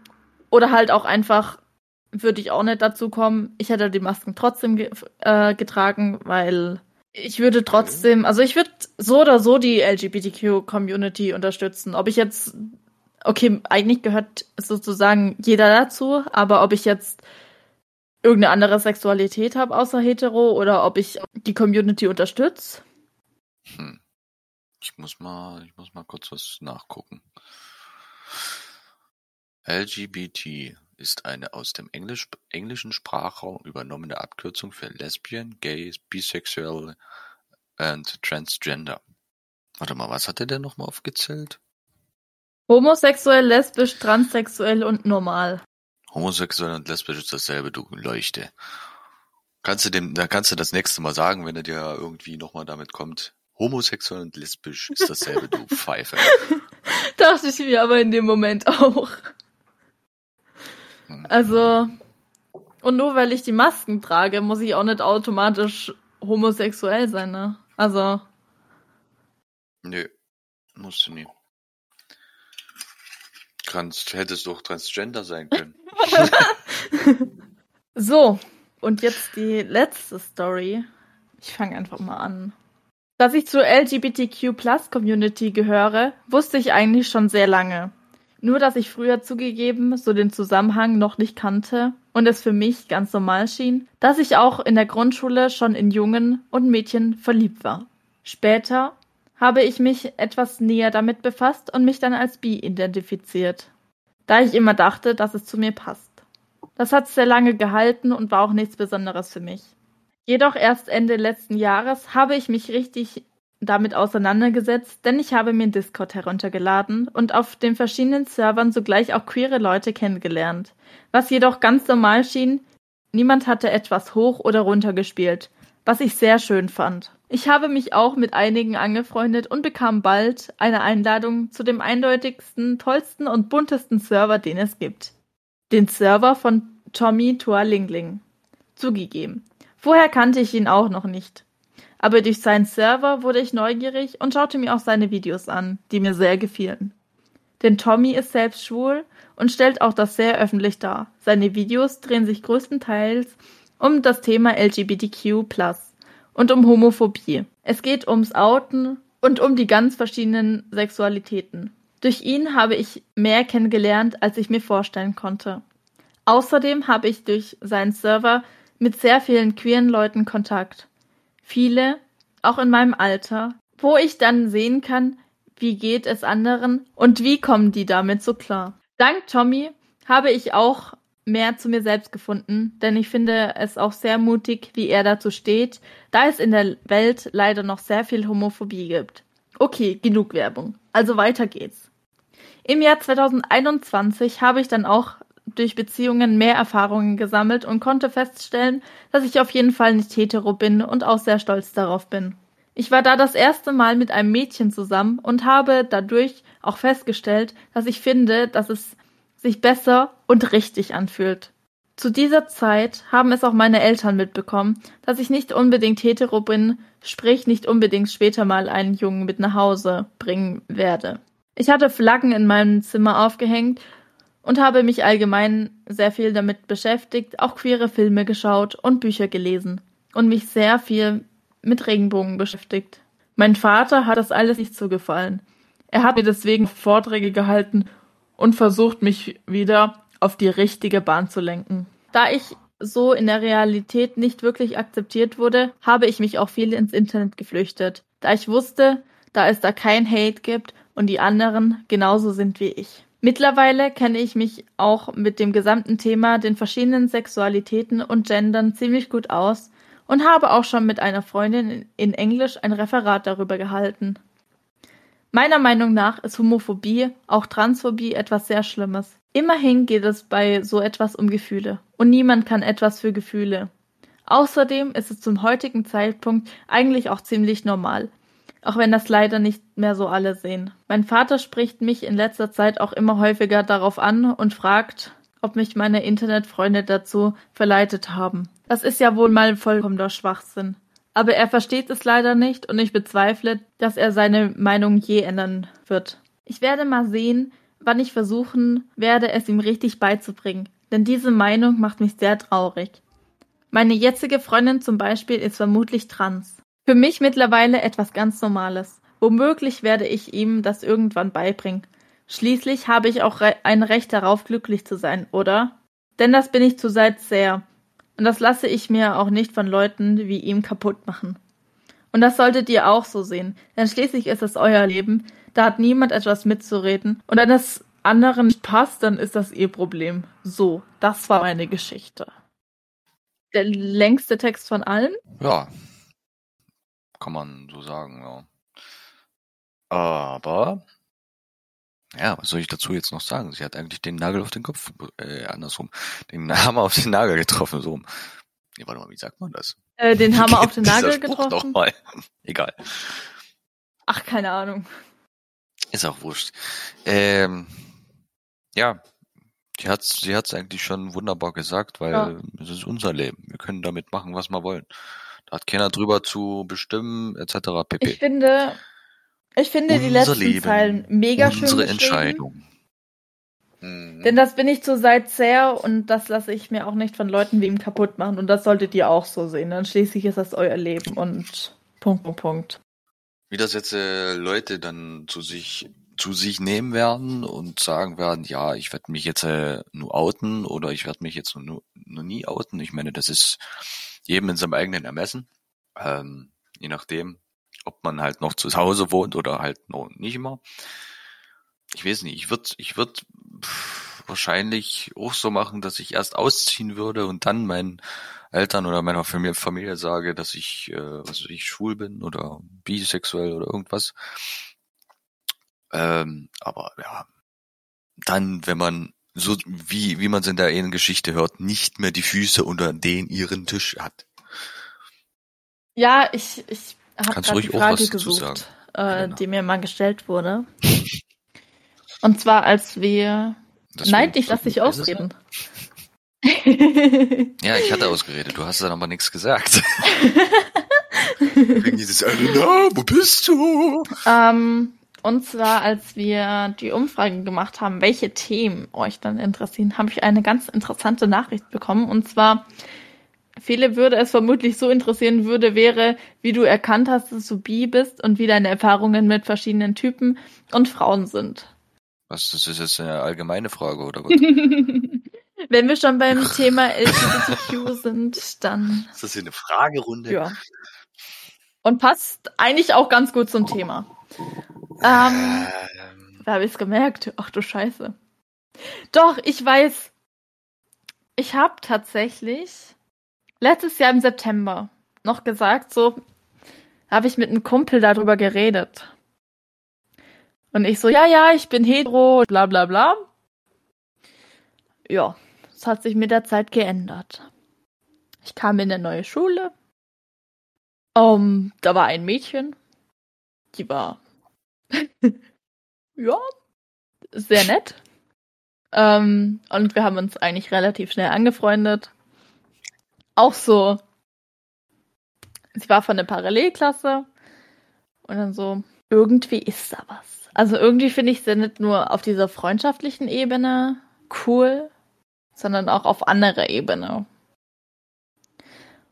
oder halt auch einfach, würde ich auch nicht dazu kommen. Ich hätte die Masken trotzdem ge äh, getragen, weil ich würde trotzdem, also ich würde so oder so die LGBTQ-Community unterstützen. Ob ich jetzt, okay, eigentlich gehört sozusagen jeder dazu, aber ob ich jetzt irgendeine andere Sexualität habe außer hetero oder ob ich die Community unterstütze. Hm. Ich muss mal, ich muss mal kurz was nachgucken. LGBT ist eine aus dem Englisch, englischen Sprachraum übernommene Abkürzung für Lesbian, Gay, Bisexual and Transgender. Warte mal, was hat er denn nochmal aufgezählt? Homosexuell, lesbisch, transsexuell und normal. Homosexuell und lesbisch ist dasselbe, du Leuchte. Kannst du dem, da kannst du das nächste Mal sagen, wenn er dir irgendwie nochmal damit kommt. Homosexuell und lesbisch ist dasselbe, du Pfeife. Dachte ich mir aber in dem Moment auch. Also, und nur weil ich die Masken trage, muss ich auch nicht automatisch homosexuell sein, ne? Also. Nö, musst du nie. Kannst, hättest doch Transgender sein können. so, und jetzt die letzte Story. Ich fange einfach mal an. Dass ich zur LGBTQ Plus Community gehöre, wusste ich eigentlich schon sehr lange. Nur dass ich früher zugegeben so den Zusammenhang noch nicht kannte und es für mich ganz normal schien, dass ich auch in der Grundschule schon in Jungen und Mädchen verliebt war. Später habe ich mich etwas näher damit befasst und mich dann als bi identifiziert, da ich immer dachte, dass es zu mir passt. Das hat sehr lange gehalten und war auch nichts Besonderes für mich. Jedoch erst Ende letzten Jahres habe ich mich richtig damit auseinandergesetzt, denn ich habe mir Discord heruntergeladen und auf den verschiedenen Servern sogleich auch queere Leute kennengelernt. Was jedoch ganz normal schien, niemand hatte etwas hoch oder runter gespielt, was ich sehr schön fand. Ich habe mich auch mit einigen angefreundet und bekam bald eine Einladung zu dem eindeutigsten, tollsten und buntesten Server, den es gibt. Den Server von Tommy Tualingling. Zugegeben. Vorher kannte ich ihn auch noch nicht aber durch seinen Server wurde ich neugierig und schaute mir auch seine Videos an, die mir sehr gefielen. Denn Tommy ist selbst schwul und stellt auch das sehr öffentlich dar. Seine Videos drehen sich größtenteils um das Thema LGBTQ und um Homophobie. Es geht ums Outen und um die ganz verschiedenen Sexualitäten. Durch ihn habe ich mehr kennengelernt, als ich mir vorstellen konnte. Außerdem habe ich durch seinen Server mit sehr vielen queeren Leuten Kontakt viele, auch in meinem Alter, wo ich dann sehen kann, wie geht es anderen und wie kommen die damit so klar. Dank Tommy habe ich auch mehr zu mir selbst gefunden, denn ich finde es auch sehr mutig, wie er dazu steht, da es in der Welt leider noch sehr viel Homophobie gibt. Okay, genug Werbung. Also weiter geht's. Im Jahr 2021 habe ich dann auch durch Beziehungen mehr Erfahrungen gesammelt und konnte feststellen, dass ich auf jeden Fall nicht hetero bin und auch sehr stolz darauf bin. Ich war da das erste Mal mit einem Mädchen zusammen und habe dadurch auch festgestellt, dass ich finde, dass es sich besser und richtig anfühlt. Zu dieser Zeit haben es auch meine Eltern mitbekommen, dass ich nicht unbedingt hetero bin, sprich nicht unbedingt später mal einen Jungen mit nach Hause bringen werde. Ich hatte Flaggen in meinem Zimmer aufgehängt und habe mich allgemein sehr viel damit beschäftigt, auch queere Filme geschaut und Bücher gelesen und mich sehr viel mit Regenbogen beschäftigt. Mein Vater hat das alles nicht so gefallen. Er hat mir deswegen Vorträge gehalten und versucht, mich wieder auf die richtige Bahn zu lenken. Da ich so in der Realität nicht wirklich akzeptiert wurde, habe ich mich auch viel ins Internet geflüchtet, da ich wusste, da es da kein Hate gibt und die anderen genauso sind wie ich. Mittlerweile kenne ich mich auch mit dem gesamten Thema den verschiedenen Sexualitäten und Gendern ziemlich gut aus und habe auch schon mit einer Freundin in Englisch ein Referat darüber gehalten. Meiner Meinung nach ist Homophobie, auch Transphobie, etwas sehr Schlimmes. Immerhin geht es bei so etwas um Gefühle. Und niemand kann etwas für Gefühle. Außerdem ist es zum heutigen Zeitpunkt eigentlich auch ziemlich normal. Auch wenn das leider nicht mehr so alle sehen. Mein Vater spricht mich in letzter Zeit auch immer häufiger darauf an und fragt, ob mich meine Internetfreunde dazu verleitet haben. Das ist ja wohl mal vollkommener Schwachsinn. Aber er versteht es leider nicht und ich bezweifle, dass er seine Meinung je ändern wird. Ich werde mal sehen, wann ich versuchen werde, es ihm richtig beizubringen, denn diese Meinung macht mich sehr traurig. Meine jetzige Freundin zum Beispiel ist vermutlich trans. Für mich mittlerweile etwas ganz Normales. Womöglich werde ich ihm das irgendwann beibringen. Schließlich habe ich auch ein Recht darauf, glücklich zu sein, oder? Denn das bin ich zurzeit sehr. Und das lasse ich mir auch nicht von Leuten wie ihm kaputt machen. Und das solltet ihr auch so sehen, denn schließlich ist es euer Leben, da hat niemand etwas mitzureden. Und wenn es anderen nicht passt, dann ist das ihr Problem. So, das war meine Geschichte. Der längste Text von allen? Ja. Kann man so sagen, ja. Aber ja, was soll ich dazu jetzt noch sagen? Sie hat eigentlich den Nagel auf den Kopf, äh, andersrum, den Hammer auf den Nagel getroffen, so. Nee, warte mal, wie sagt man das? Äh, den Hammer auf den Nagel getroffen? Doch mal. Egal. Ach, keine Ahnung. Ist auch wurscht. Ähm, ja, sie hat's, sie hat's eigentlich schon wunderbar gesagt, weil ja. es ist unser Leben. Wir können damit machen, was wir wollen. Da hat keiner drüber zu bestimmen, etc. pp. Ich finde, ich finde Unser die letzten Leben, Zeilen mega schön Unsere Entscheidung. Mhm. Denn das bin ich zurzeit sehr und das lasse ich mir auch nicht von Leuten wie ihm kaputt machen. Und das solltet ihr auch so sehen. Dann schließlich ist das euer Leben und Punkt, Punkt, Punkt. Wie das jetzt äh, Leute dann zu sich zu sich nehmen werden und sagen werden, ja, ich werde mich jetzt äh, nur outen oder ich werde mich jetzt nur, nur nie outen. Ich meine, das ist jedem in seinem eigenen Ermessen. Ähm, je nachdem, ob man halt noch zu Hause wohnt oder halt noch nicht immer. Ich weiß nicht, ich würde ich würd wahrscheinlich auch so machen, dass ich erst ausziehen würde und dann meinen Eltern oder meiner Familie, Familie sage, dass ich, äh, was weiß ich, schwul bin oder bisexuell oder irgendwas. Ähm, aber ja, dann, wenn man so wie wie man es in der einen Geschichte hört, nicht mehr die Füße unter den ihren Tisch hat. Ja, ich ich habe gerade die Frage gesucht, äh, genau. die mir mal gestellt wurde. Und zwar, als wir. Das Nein, ich lass dich ausreden. ja, ich hatte ausgeredet, du hast dann aber nichts gesagt. Wegen dieses, Elena, wo bist du? Ähm, und zwar, als wir die Umfrage gemacht haben, welche Themen euch dann interessieren, habe ich eine ganz interessante Nachricht bekommen. Und zwar Viele würde es vermutlich so interessieren würde, wäre, wie du erkannt hast, dass du bi bist und wie deine Erfahrungen mit verschiedenen Typen und Frauen sind. Was, das ist jetzt eine allgemeine Frage, oder was? Wenn wir schon beim Thema LGBTQ sind, dann. Ist das hier eine Fragerunde? Ja. Und passt eigentlich auch ganz gut zum Thema. Ähm, ähm. Da habe ich es gemerkt. Ach du Scheiße. Doch, ich weiß. Ich habe tatsächlich letztes Jahr im September noch gesagt, so habe ich mit einem Kumpel darüber geredet. Und ich so, ja, ja, ich bin hetero, bla bla bla. Ja, es hat sich mit der Zeit geändert. Ich kam in eine neue Schule. Um, da war ein Mädchen. Die war ja sehr nett. Ähm, und wir haben uns eigentlich relativ schnell angefreundet. Auch so. Sie war von der Parallelklasse. Und dann so, irgendwie ist da was. Also irgendwie finde ich sie nicht nur auf dieser freundschaftlichen Ebene cool, sondern auch auf anderer Ebene.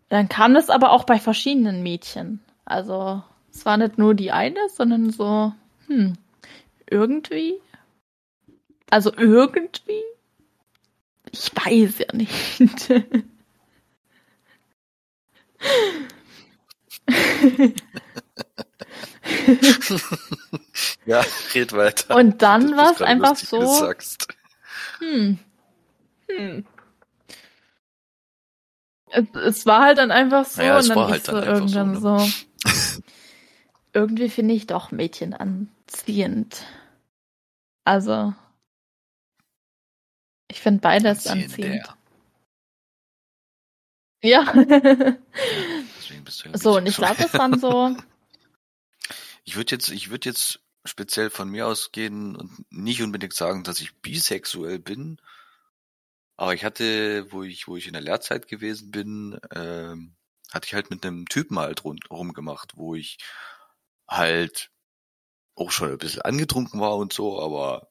Dann kam das aber auch bei verschiedenen Mädchen. Also es war nicht nur die eine, sondern so, hm, irgendwie. Also irgendwie. Ich weiß ja nicht. ja, red weiter. Und dann war es einfach lustig, so, sagst. hm, hm. Es, es war halt dann einfach so Naja, und dann war halt so dann so, irgendwann ne? so. Irgendwie finde ich doch Mädchen anziehend. Also ich finde beides anziehend. Anziehender. Ja. So, und ich glaube, es dann so, Ich würde jetzt, ich würde jetzt speziell von mir ausgehen und nicht unbedingt sagen, dass ich bisexuell bin. Aber ich hatte, wo ich, wo ich in der Lehrzeit gewesen bin, ähm, hatte ich halt mit einem Typen halt rund, rumgemacht, wo ich halt auch schon ein bisschen angetrunken war und so, aber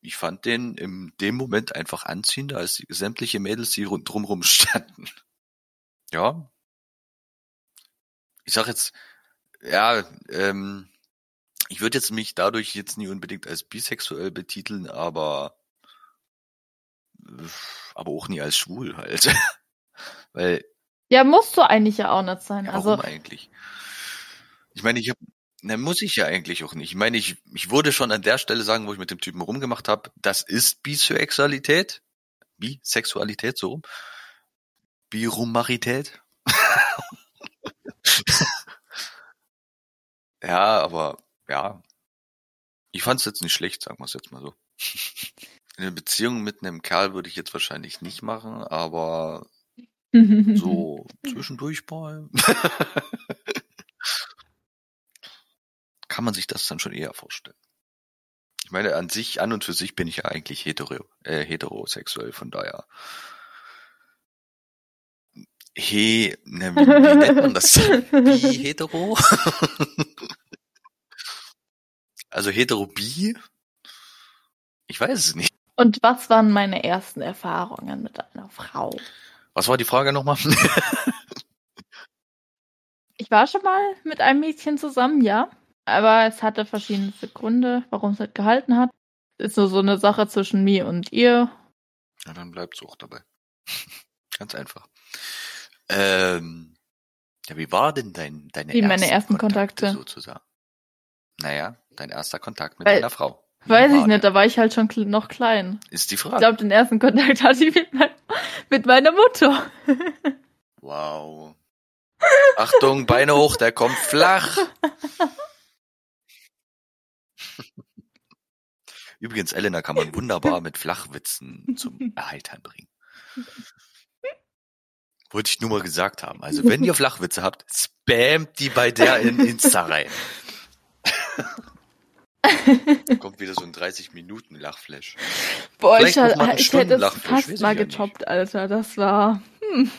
ich fand den in dem Moment einfach anziehender als die, sämtliche Mädels, die rund drumrum standen. Ja. Ich sag jetzt, ja, ähm, ich würde jetzt mich dadurch jetzt nie unbedingt als bisexuell betiteln, aber aber auch nie als schwul halt. Weil, ja, musst du eigentlich ja auch nicht sein. ja, warum Also, eigentlich? Ich meine, ich habe, na, muss ich ja eigentlich auch nicht. Ich meine, ich, ich würde schon an der Stelle sagen, wo ich mit dem Typen rumgemacht habe, das ist Bisexualität. Bisexualität, so rum. Birumarität. ja, aber ja. Ich fand es jetzt nicht schlecht, sagen wir es jetzt mal so. Eine Beziehung mit einem Kerl würde ich jetzt wahrscheinlich nicht machen, aber so zwischendurch mal. Kann man sich das dann schon eher vorstellen. Ich meine, an sich, an und für sich bin ich ja eigentlich hetero, äh, heterosexuell, von daher. He, ne, wie, wie nennt man das? Bi hetero? also hetero bi? Ich weiß es nicht. Und was waren meine ersten Erfahrungen mit einer Frau? Was war die Frage nochmal? Ich war schon mal mit einem Mädchen zusammen, ja. Aber es hatte verschiedenste Gründe, warum es nicht gehalten hat. Ist nur so eine Sache zwischen mir und ihr. Ja, dann bleibt's auch dabei. Ganz einfach. Ähm, ja, wie war denn dein, deine Wie meine ersten ersten Kontakte. sozusagen? Naja, dein erster Kontakt mit Weil- deiner Frau. Wie Weiß ich nicht, der? da war ich halt schon noch klein. Ist die Ich Frage. glaube, den ersten Kontakt hatte ich mit, mein, mit meiner Mutter. Wow. Achtung, Beine hoch, der kommt flach. Übrigens, Elena kann man wunderbar mit Flachwitzen zum Erheitern bringen. Wollte ich nur mal gesagt haben. Also, wenn ihr Flachwitze habt, spamt die bei der in Insta rein. Kommt wieder so ein 30-Minuten-Lachflash. Boah, Vielleicht ich, noch mal ha- eine ich hätte es fast mal ja nicht. getoppt, Alter. Das war. Hm.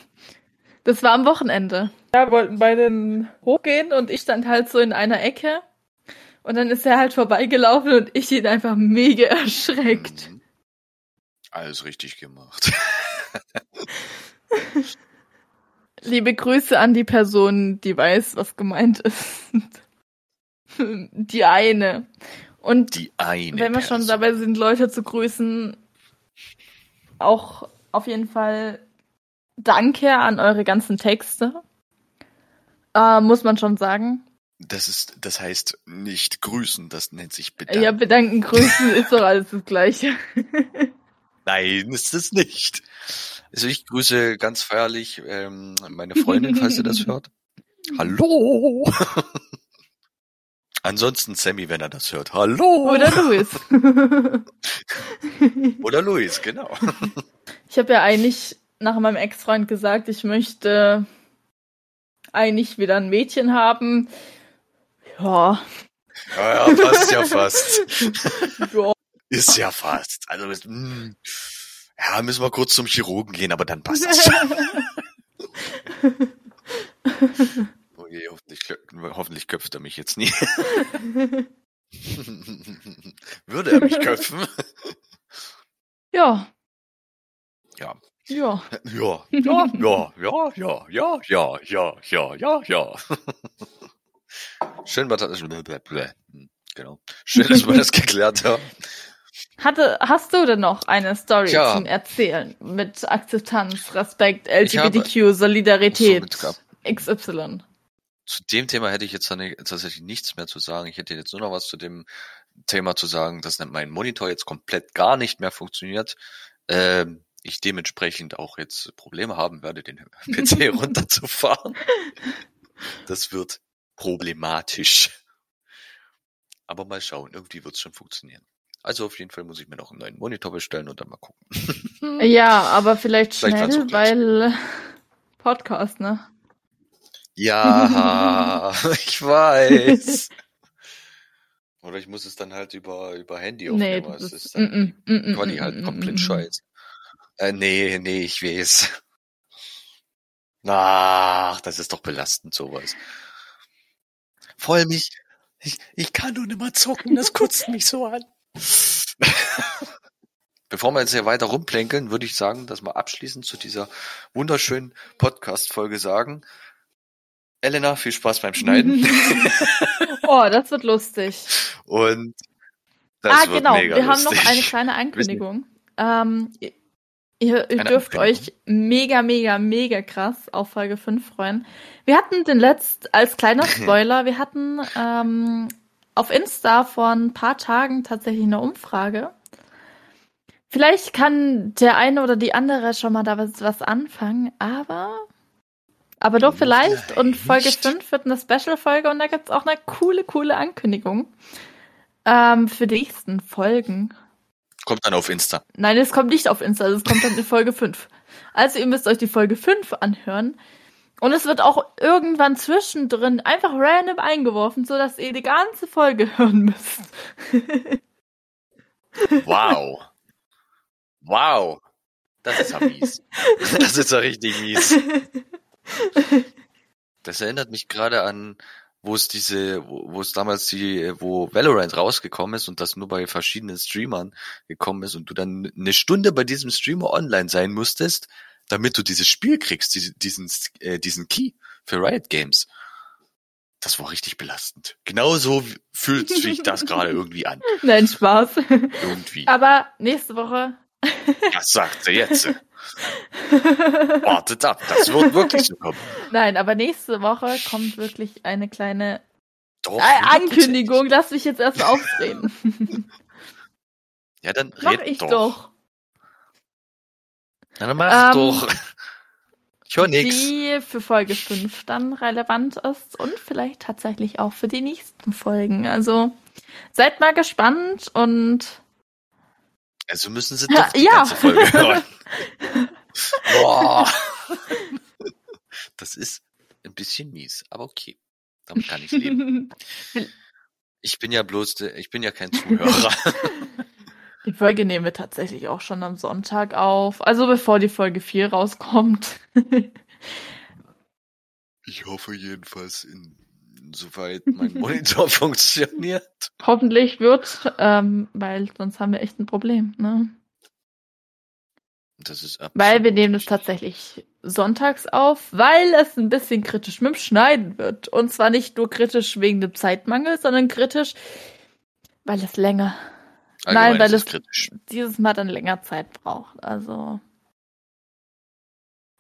Das war am Wochenende. Ja, wir wollten beide hochgehen und ich stand halt so in einer Ecke. Und dann ist er halt vorbeigelaufen und ich ihn einfach mega erschreckt. Mhm. Alles richtig gemacht. Liebe Grüße an die Person, die weiß, was gemeint ist. Die eine. Und Die eine. wenn wir schon Person. dabei sind, Leute zu grüßen, auch auf jeden Fall danke an eure ganzen Texte. Äh, muss man schon sagen. Das ist, das heißt nicht grüßen, das nennt sich bedanken. Ja, bedanken, grüßen ist doch alles das Gleiche. Nein, ist es nicht. Also ich grüße ganz feierlich ähm, meine Freundin, falls ihr das hört. Hallo. Ansonsten Sammy, wenn er das hört. Hallo. Oder Luis. Oder Luis, genau. ich habe ja eigentlich nach meinem Ex-Freund gesagt, ich möchte eigentlich wieder ein Mädchen haben. Ja, Ja, ja, passt ja fast. ja. Ist ja fast. Also, mh, ja, müssen wir kurz zum Chirurgen gehen, aber dann passt es. Okay, hoffentlich, hoffentlich köpft er mich jetzt nie. Würde er mich köpfen? Ja. ja. Ja, ja, ja, ja, ja, ja, ja, ja, ja, ja, ja. Schön, das, genau. Schön, dass wir das geklärt haben. Hatte, hast du denn noch eine Story Ja. zum Erzählen mit Akzeptanz, Respekt, LGBTQ, Solidarität, So, XY? Zu dem Thema hätte ich jetzt tatsächlich nichts mehr zu sagen. Ich hätte jetzt nur noch was zu dem Thema zu sagen, dass mein Monitor jetzt komplett gar nicht mehr funktioniert. Ähm, ich dementsprechend auch jetzt Probleme haben werde, den PC runterzufahren. Das wird problematisch. Aber mal schauen, irgendwie wird es schon funktionieren. Also auf jeden Fall muss ich mir noch einen neuen Monitor bestellen und dann mal gucken. Ja, aber vielleicht Vielleicht schnell, weil Podcast, ne? Ja, ich weiß. Oder ich muss es dann halt über, über Handy Nee, aufnehmen. das es ist, dann mm, mm, Quali mm, halt mm, komplett mm, mm. scheiße. Äh, nee, nee, ich weiß. Ach, das ist doch belastend, sowas. Voll mich. Ich, ich kann nur nicht mehr zocken, das kotzt mich so an. Bevor wir jetzt hier weiter rumplänkeln, würde ich sagen, dass wir abschließend zu dieser wunderschönen Podcast-Folge sagen. Elena, viel Spaß beim Schneiden. Oh, das wird lustig. Und das ah, wird genau. mega Wir haben lustig. noch eine kleine Ankündigung. Ähm, ihr ihr dürft euch mega, mega, mega krass auf Folge 5 freuen. Wir hatten den letzt, als kleiner Spoiler, wir hatten ähm, auf Insta vor ein paar Tagen tatsächlich eine Umfrage. Vielleicht kann der eine oder die andere schon mal da was, was anfangen, aber aber doch vielleicht. Und Folge Vielleicht. 5 wird eine Special-Folge und da gibt's auch eine coole, coole Ankündigung ähm, für die nächsten Folgen. Kommt dann auf Insta. Nein, es kommt nicht auf Insta, es kommt dann in Folge 5. Also ihr müsst euch die Folge 5 anhören. Und es wird auch irgendwann zwischendrin einfach random eingeworfen, sodass ihr die ganze Folge hören müsst. Wow. Wow. Das ist ja mies. Das ist ja richtig mies. Das erinnert mich gerade an, wo es diese, wo, wo es damals die, wo Valorant rausgekommen ist und das nur bei verschiedenen Streamern gekommen ist und du dann eine Stunde bei diesem Streamer online sein musstest, damit du dieses Spiel kriegst, diese, diesen, äh, diesen Key für Riot Games. Das war richtig belastend. Genauso fühlt sich das gerade irgendwie an. Nein, Spaß. Irgendwie. Aber nächste Woche. Das sagt sie jetzt. Wartet ab, das wird wirklich so kommen. Nein, aber nächste Woche kommt wirklich eine kleine Doch, äh. Ankündigung. Lass mich jetzt erst ausreden. Ja, dann Mach red ich doch. doch. Na, dann mach Ähm, doch. Ich höre nix. Die für Folge 5 dann relevant ist und vielleicht tatsächlich auch für die nächsten Folgen. Also seid mal gespannt und Also müssen sie doch die ja. ganze Folge hören. Boah. Das ist ein bisschen mies, aber okay. Damit kann ich leben. Ich bin ja bloß, ich bin ja kein Zuhörer. die Folge nehmen wir tatsächlich auch schon am Sonntag auf. Also bevor die Folge 4 rauskommt. Ich hoffe jedenfalls, in, soweit mein Monitor funktioniert. Hoffentlich wird, ähm, weil sonst haben wir echt ein Problem. Ne? Das ist Weil wir nehmen das tatsächlich sonntags auf, weil es ein bisschen kritisch mit dem Schneiden wird. Und zwar nicht nur kritisch wegen dem Zeitmangel, sondern kritisch, weil es länger, Allgemein Nein, weil es kritisch. dieses Mal dann länger Zeit braucht. Also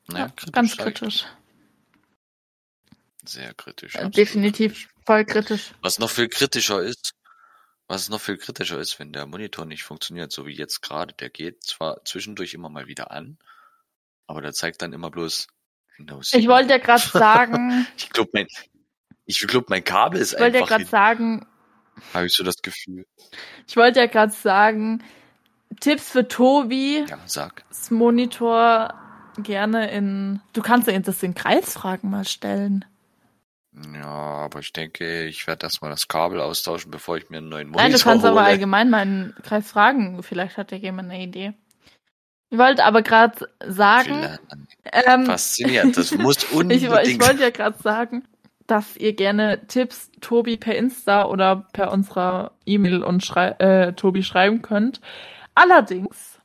Naja, ja, kritisch ganz kritisch. doch. Sehr kritisch. Äh, Definitiv kritisch. voll kritisch. Was noch viel kritischer ist, was noch viel kritischer ist, wenn der Monitor nicht funktioniert, so wie jetzt gerade. Der geht zwar zwischendurch immer mal wieder an, aber der zeigt dann immer bloß no Ich wollte ja gerade sagen, Ich glaube, mein, ich glaube, mein Kabel ist ich wollte ja einfach, gerade sagen, habe ich so das Gefühl. ich wollte ja gerade sagen, Tipps für Tobi, Ja, sag. das Monitor gerne in, du kannst ja das in Kreisfragen mal stellen. Ja, aber ich denke, ich werde erstmal das Kabel austauschen, bevor ich mir einen neuen Monitor Nein, du kannst hole. aber allgemein meinen Kreis fragen. Vielleicht hat ja jemand eine Idee. Ich wollte aber gerade sagen, ähm, Faszinierend, das muss ich, unbedingt. woll- ich wollte ja gerade sagen, dass ihr gerne Tipps Tobi per Insta oder per unserer E-Mail und schrei äh, Tobi schreiben könnt. Allerdings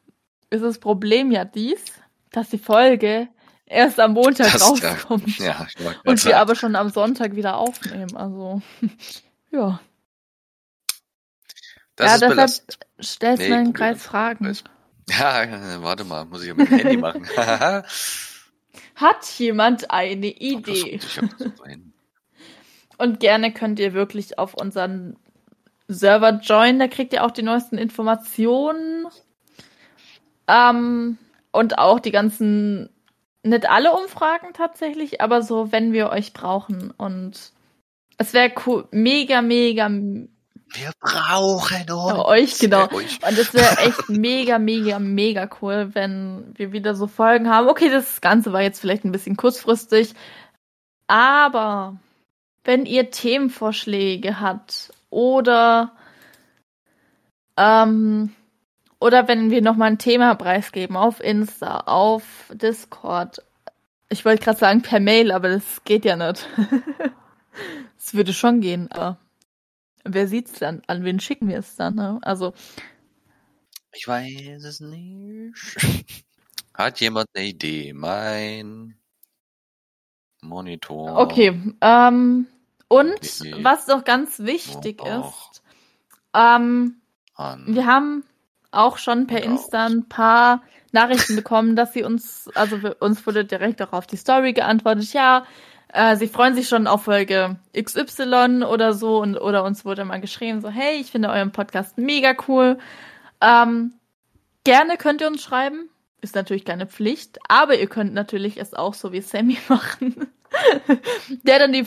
ist das Problem ja dies, dass die Folge erst am Montag Das- ja. rauskommt ja, grad und wir aber schon am Sonntag wieder aufnehmen. Also ja, das ja deshalb stellst Nee, du einen guck mal. Kreis Fragen. Ja, warte mal, muss ich ja mit dem Handy machen. Hat jemand eine Idee? Und gerne könnt ihr wirklich auf unseren Server joinen, da kriegt ihr auch die neuesten Informationen. Ähm, und auch die ganzen, nicht alle Umfragen tatsächlich, aber so, wenn wir euch brauchen. Und es wäre cool, mega, mega, Wir brauchen uns. Ja, euch, genau. Euch. und es wäre echt mega, mega, mega cool, wenn wir wieder so Folgen haben. Okay, das Ganze war jetzt vielleicht ein bisschen kurzfristig, aber wenn ihr Themenvorschläge habt oder ähm, oder wenn wir nochmal ein Thema preisgeben auf Insta, auf Discord. Ich wollte gerade sagen per Mail, aber das geht ja nicht. Es würde schon gehen, aber wer sieht's dann? An wen schicken wir es dann? Ne? Also Ich weiß es nicht. Hat jemand eine Idee? Mein Monitor. Okay, ähm, und was noch ganz wichtig ist, ähm, wir haben auch schon per Und Insta ein paar Nachrichten bekommen, dass sie uns, also uns wurde direkt auch auf die Story geantwortet, ja, äh, sie freuen sich schon auf Folge XY oder so und oder uns wurde mal geschrieben, so, hey, ich finde euren Podcast mega cool. Ähm, gerne könnt ihr uns schreiben. Ist natürlich keine Pflicht, aber ihr könnt natürlich es auch so wie Sammy machen. der dann die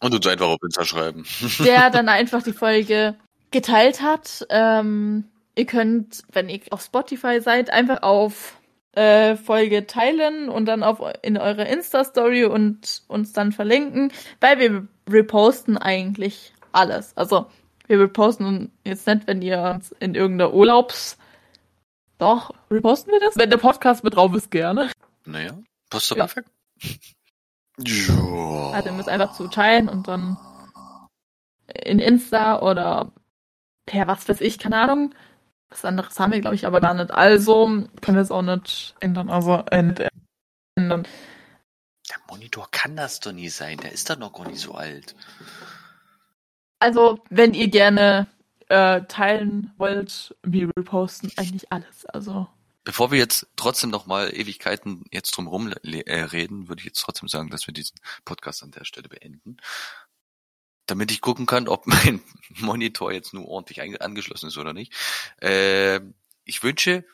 Und uns einfach auf Insta schreiben. der dann einfach die Folge geteilt hat. Ähm, ihr könnt, wenn ihr auf Spotify seid, einfach auf äh, Folge teilen und dann auf in eure Insta-Story und uns dann verlinken, weil wir reposten eigentlich alles. Also wir reposten jetzt nicht, wenn ihr uns in irgendeiner Urlaubs... Doch, reposten wir das? Wenn der Podcast mit drauf ist, gerne. Naja, passt doch Ja. perfekt. Ja. Also ihr müsst einfach zu teilen und dann in Insta oder per was weiß ich, keine Ahnung. Was anderes haben wir, glaube ich, aber gar nicht. Also können wir es auch nicht ändern. Also äh, nicht ändern. Der Monitor kann das doch nie sein. Der ist doch noch gar nicht so alt. Also, wenn ihr gerne äh, teilen wollt, wir reposten eigentlich alles. Also, Bevor wir jetzt trotzdem noch mal Ewigkeiten jetzt drumherum le- äh, reden, würde ich jetzt trotzdem sagen, dass wir diesen Podcast an der Stelle beenden. Damit ich gucken kann, ob mein Monitor jetzt nur ordentlich angeschlossen ist oder nicht. Äh, ich wünsche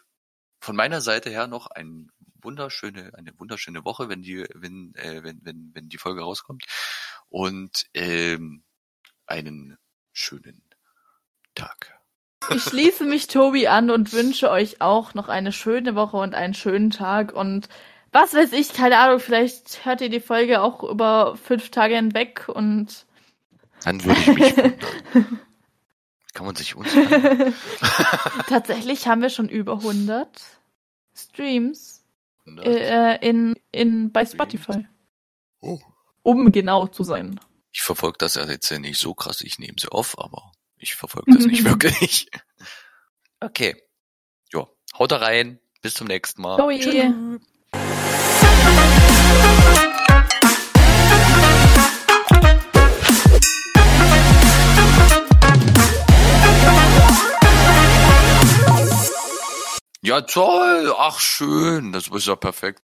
von meiner Seite her noch ein wunderschöne, eine wunderschöne Woche, wenn die, wenn, äh, wenn, wenn, wenn die Folge rauskommt. Und ähm, einen schönen Tag. ich schließe mich Tobi an und wünsche euch auch noch eine schöne Woche und einen schönen Tag. Und was weiß ich, keine Ahnung, vielleicht hört ihr die Folge auch über fünf Tage hinweg und Dann würde ich mich wundern. Kann man sich uns Tatsächlich haben wir schon über 100 Streams wundern? äh, in, in, bei Spotify. Oh. Um genau zu sein. Ich verfolge das ja jetzt ja nicht so krass, ich nehme sie auf, aber ich verfolge das nicht wirklich. Okay. Jo, haut da rein. Bis zum nächsten Mal. Joey. Ja, toll. Ach, schön. Das ist ja perfekt.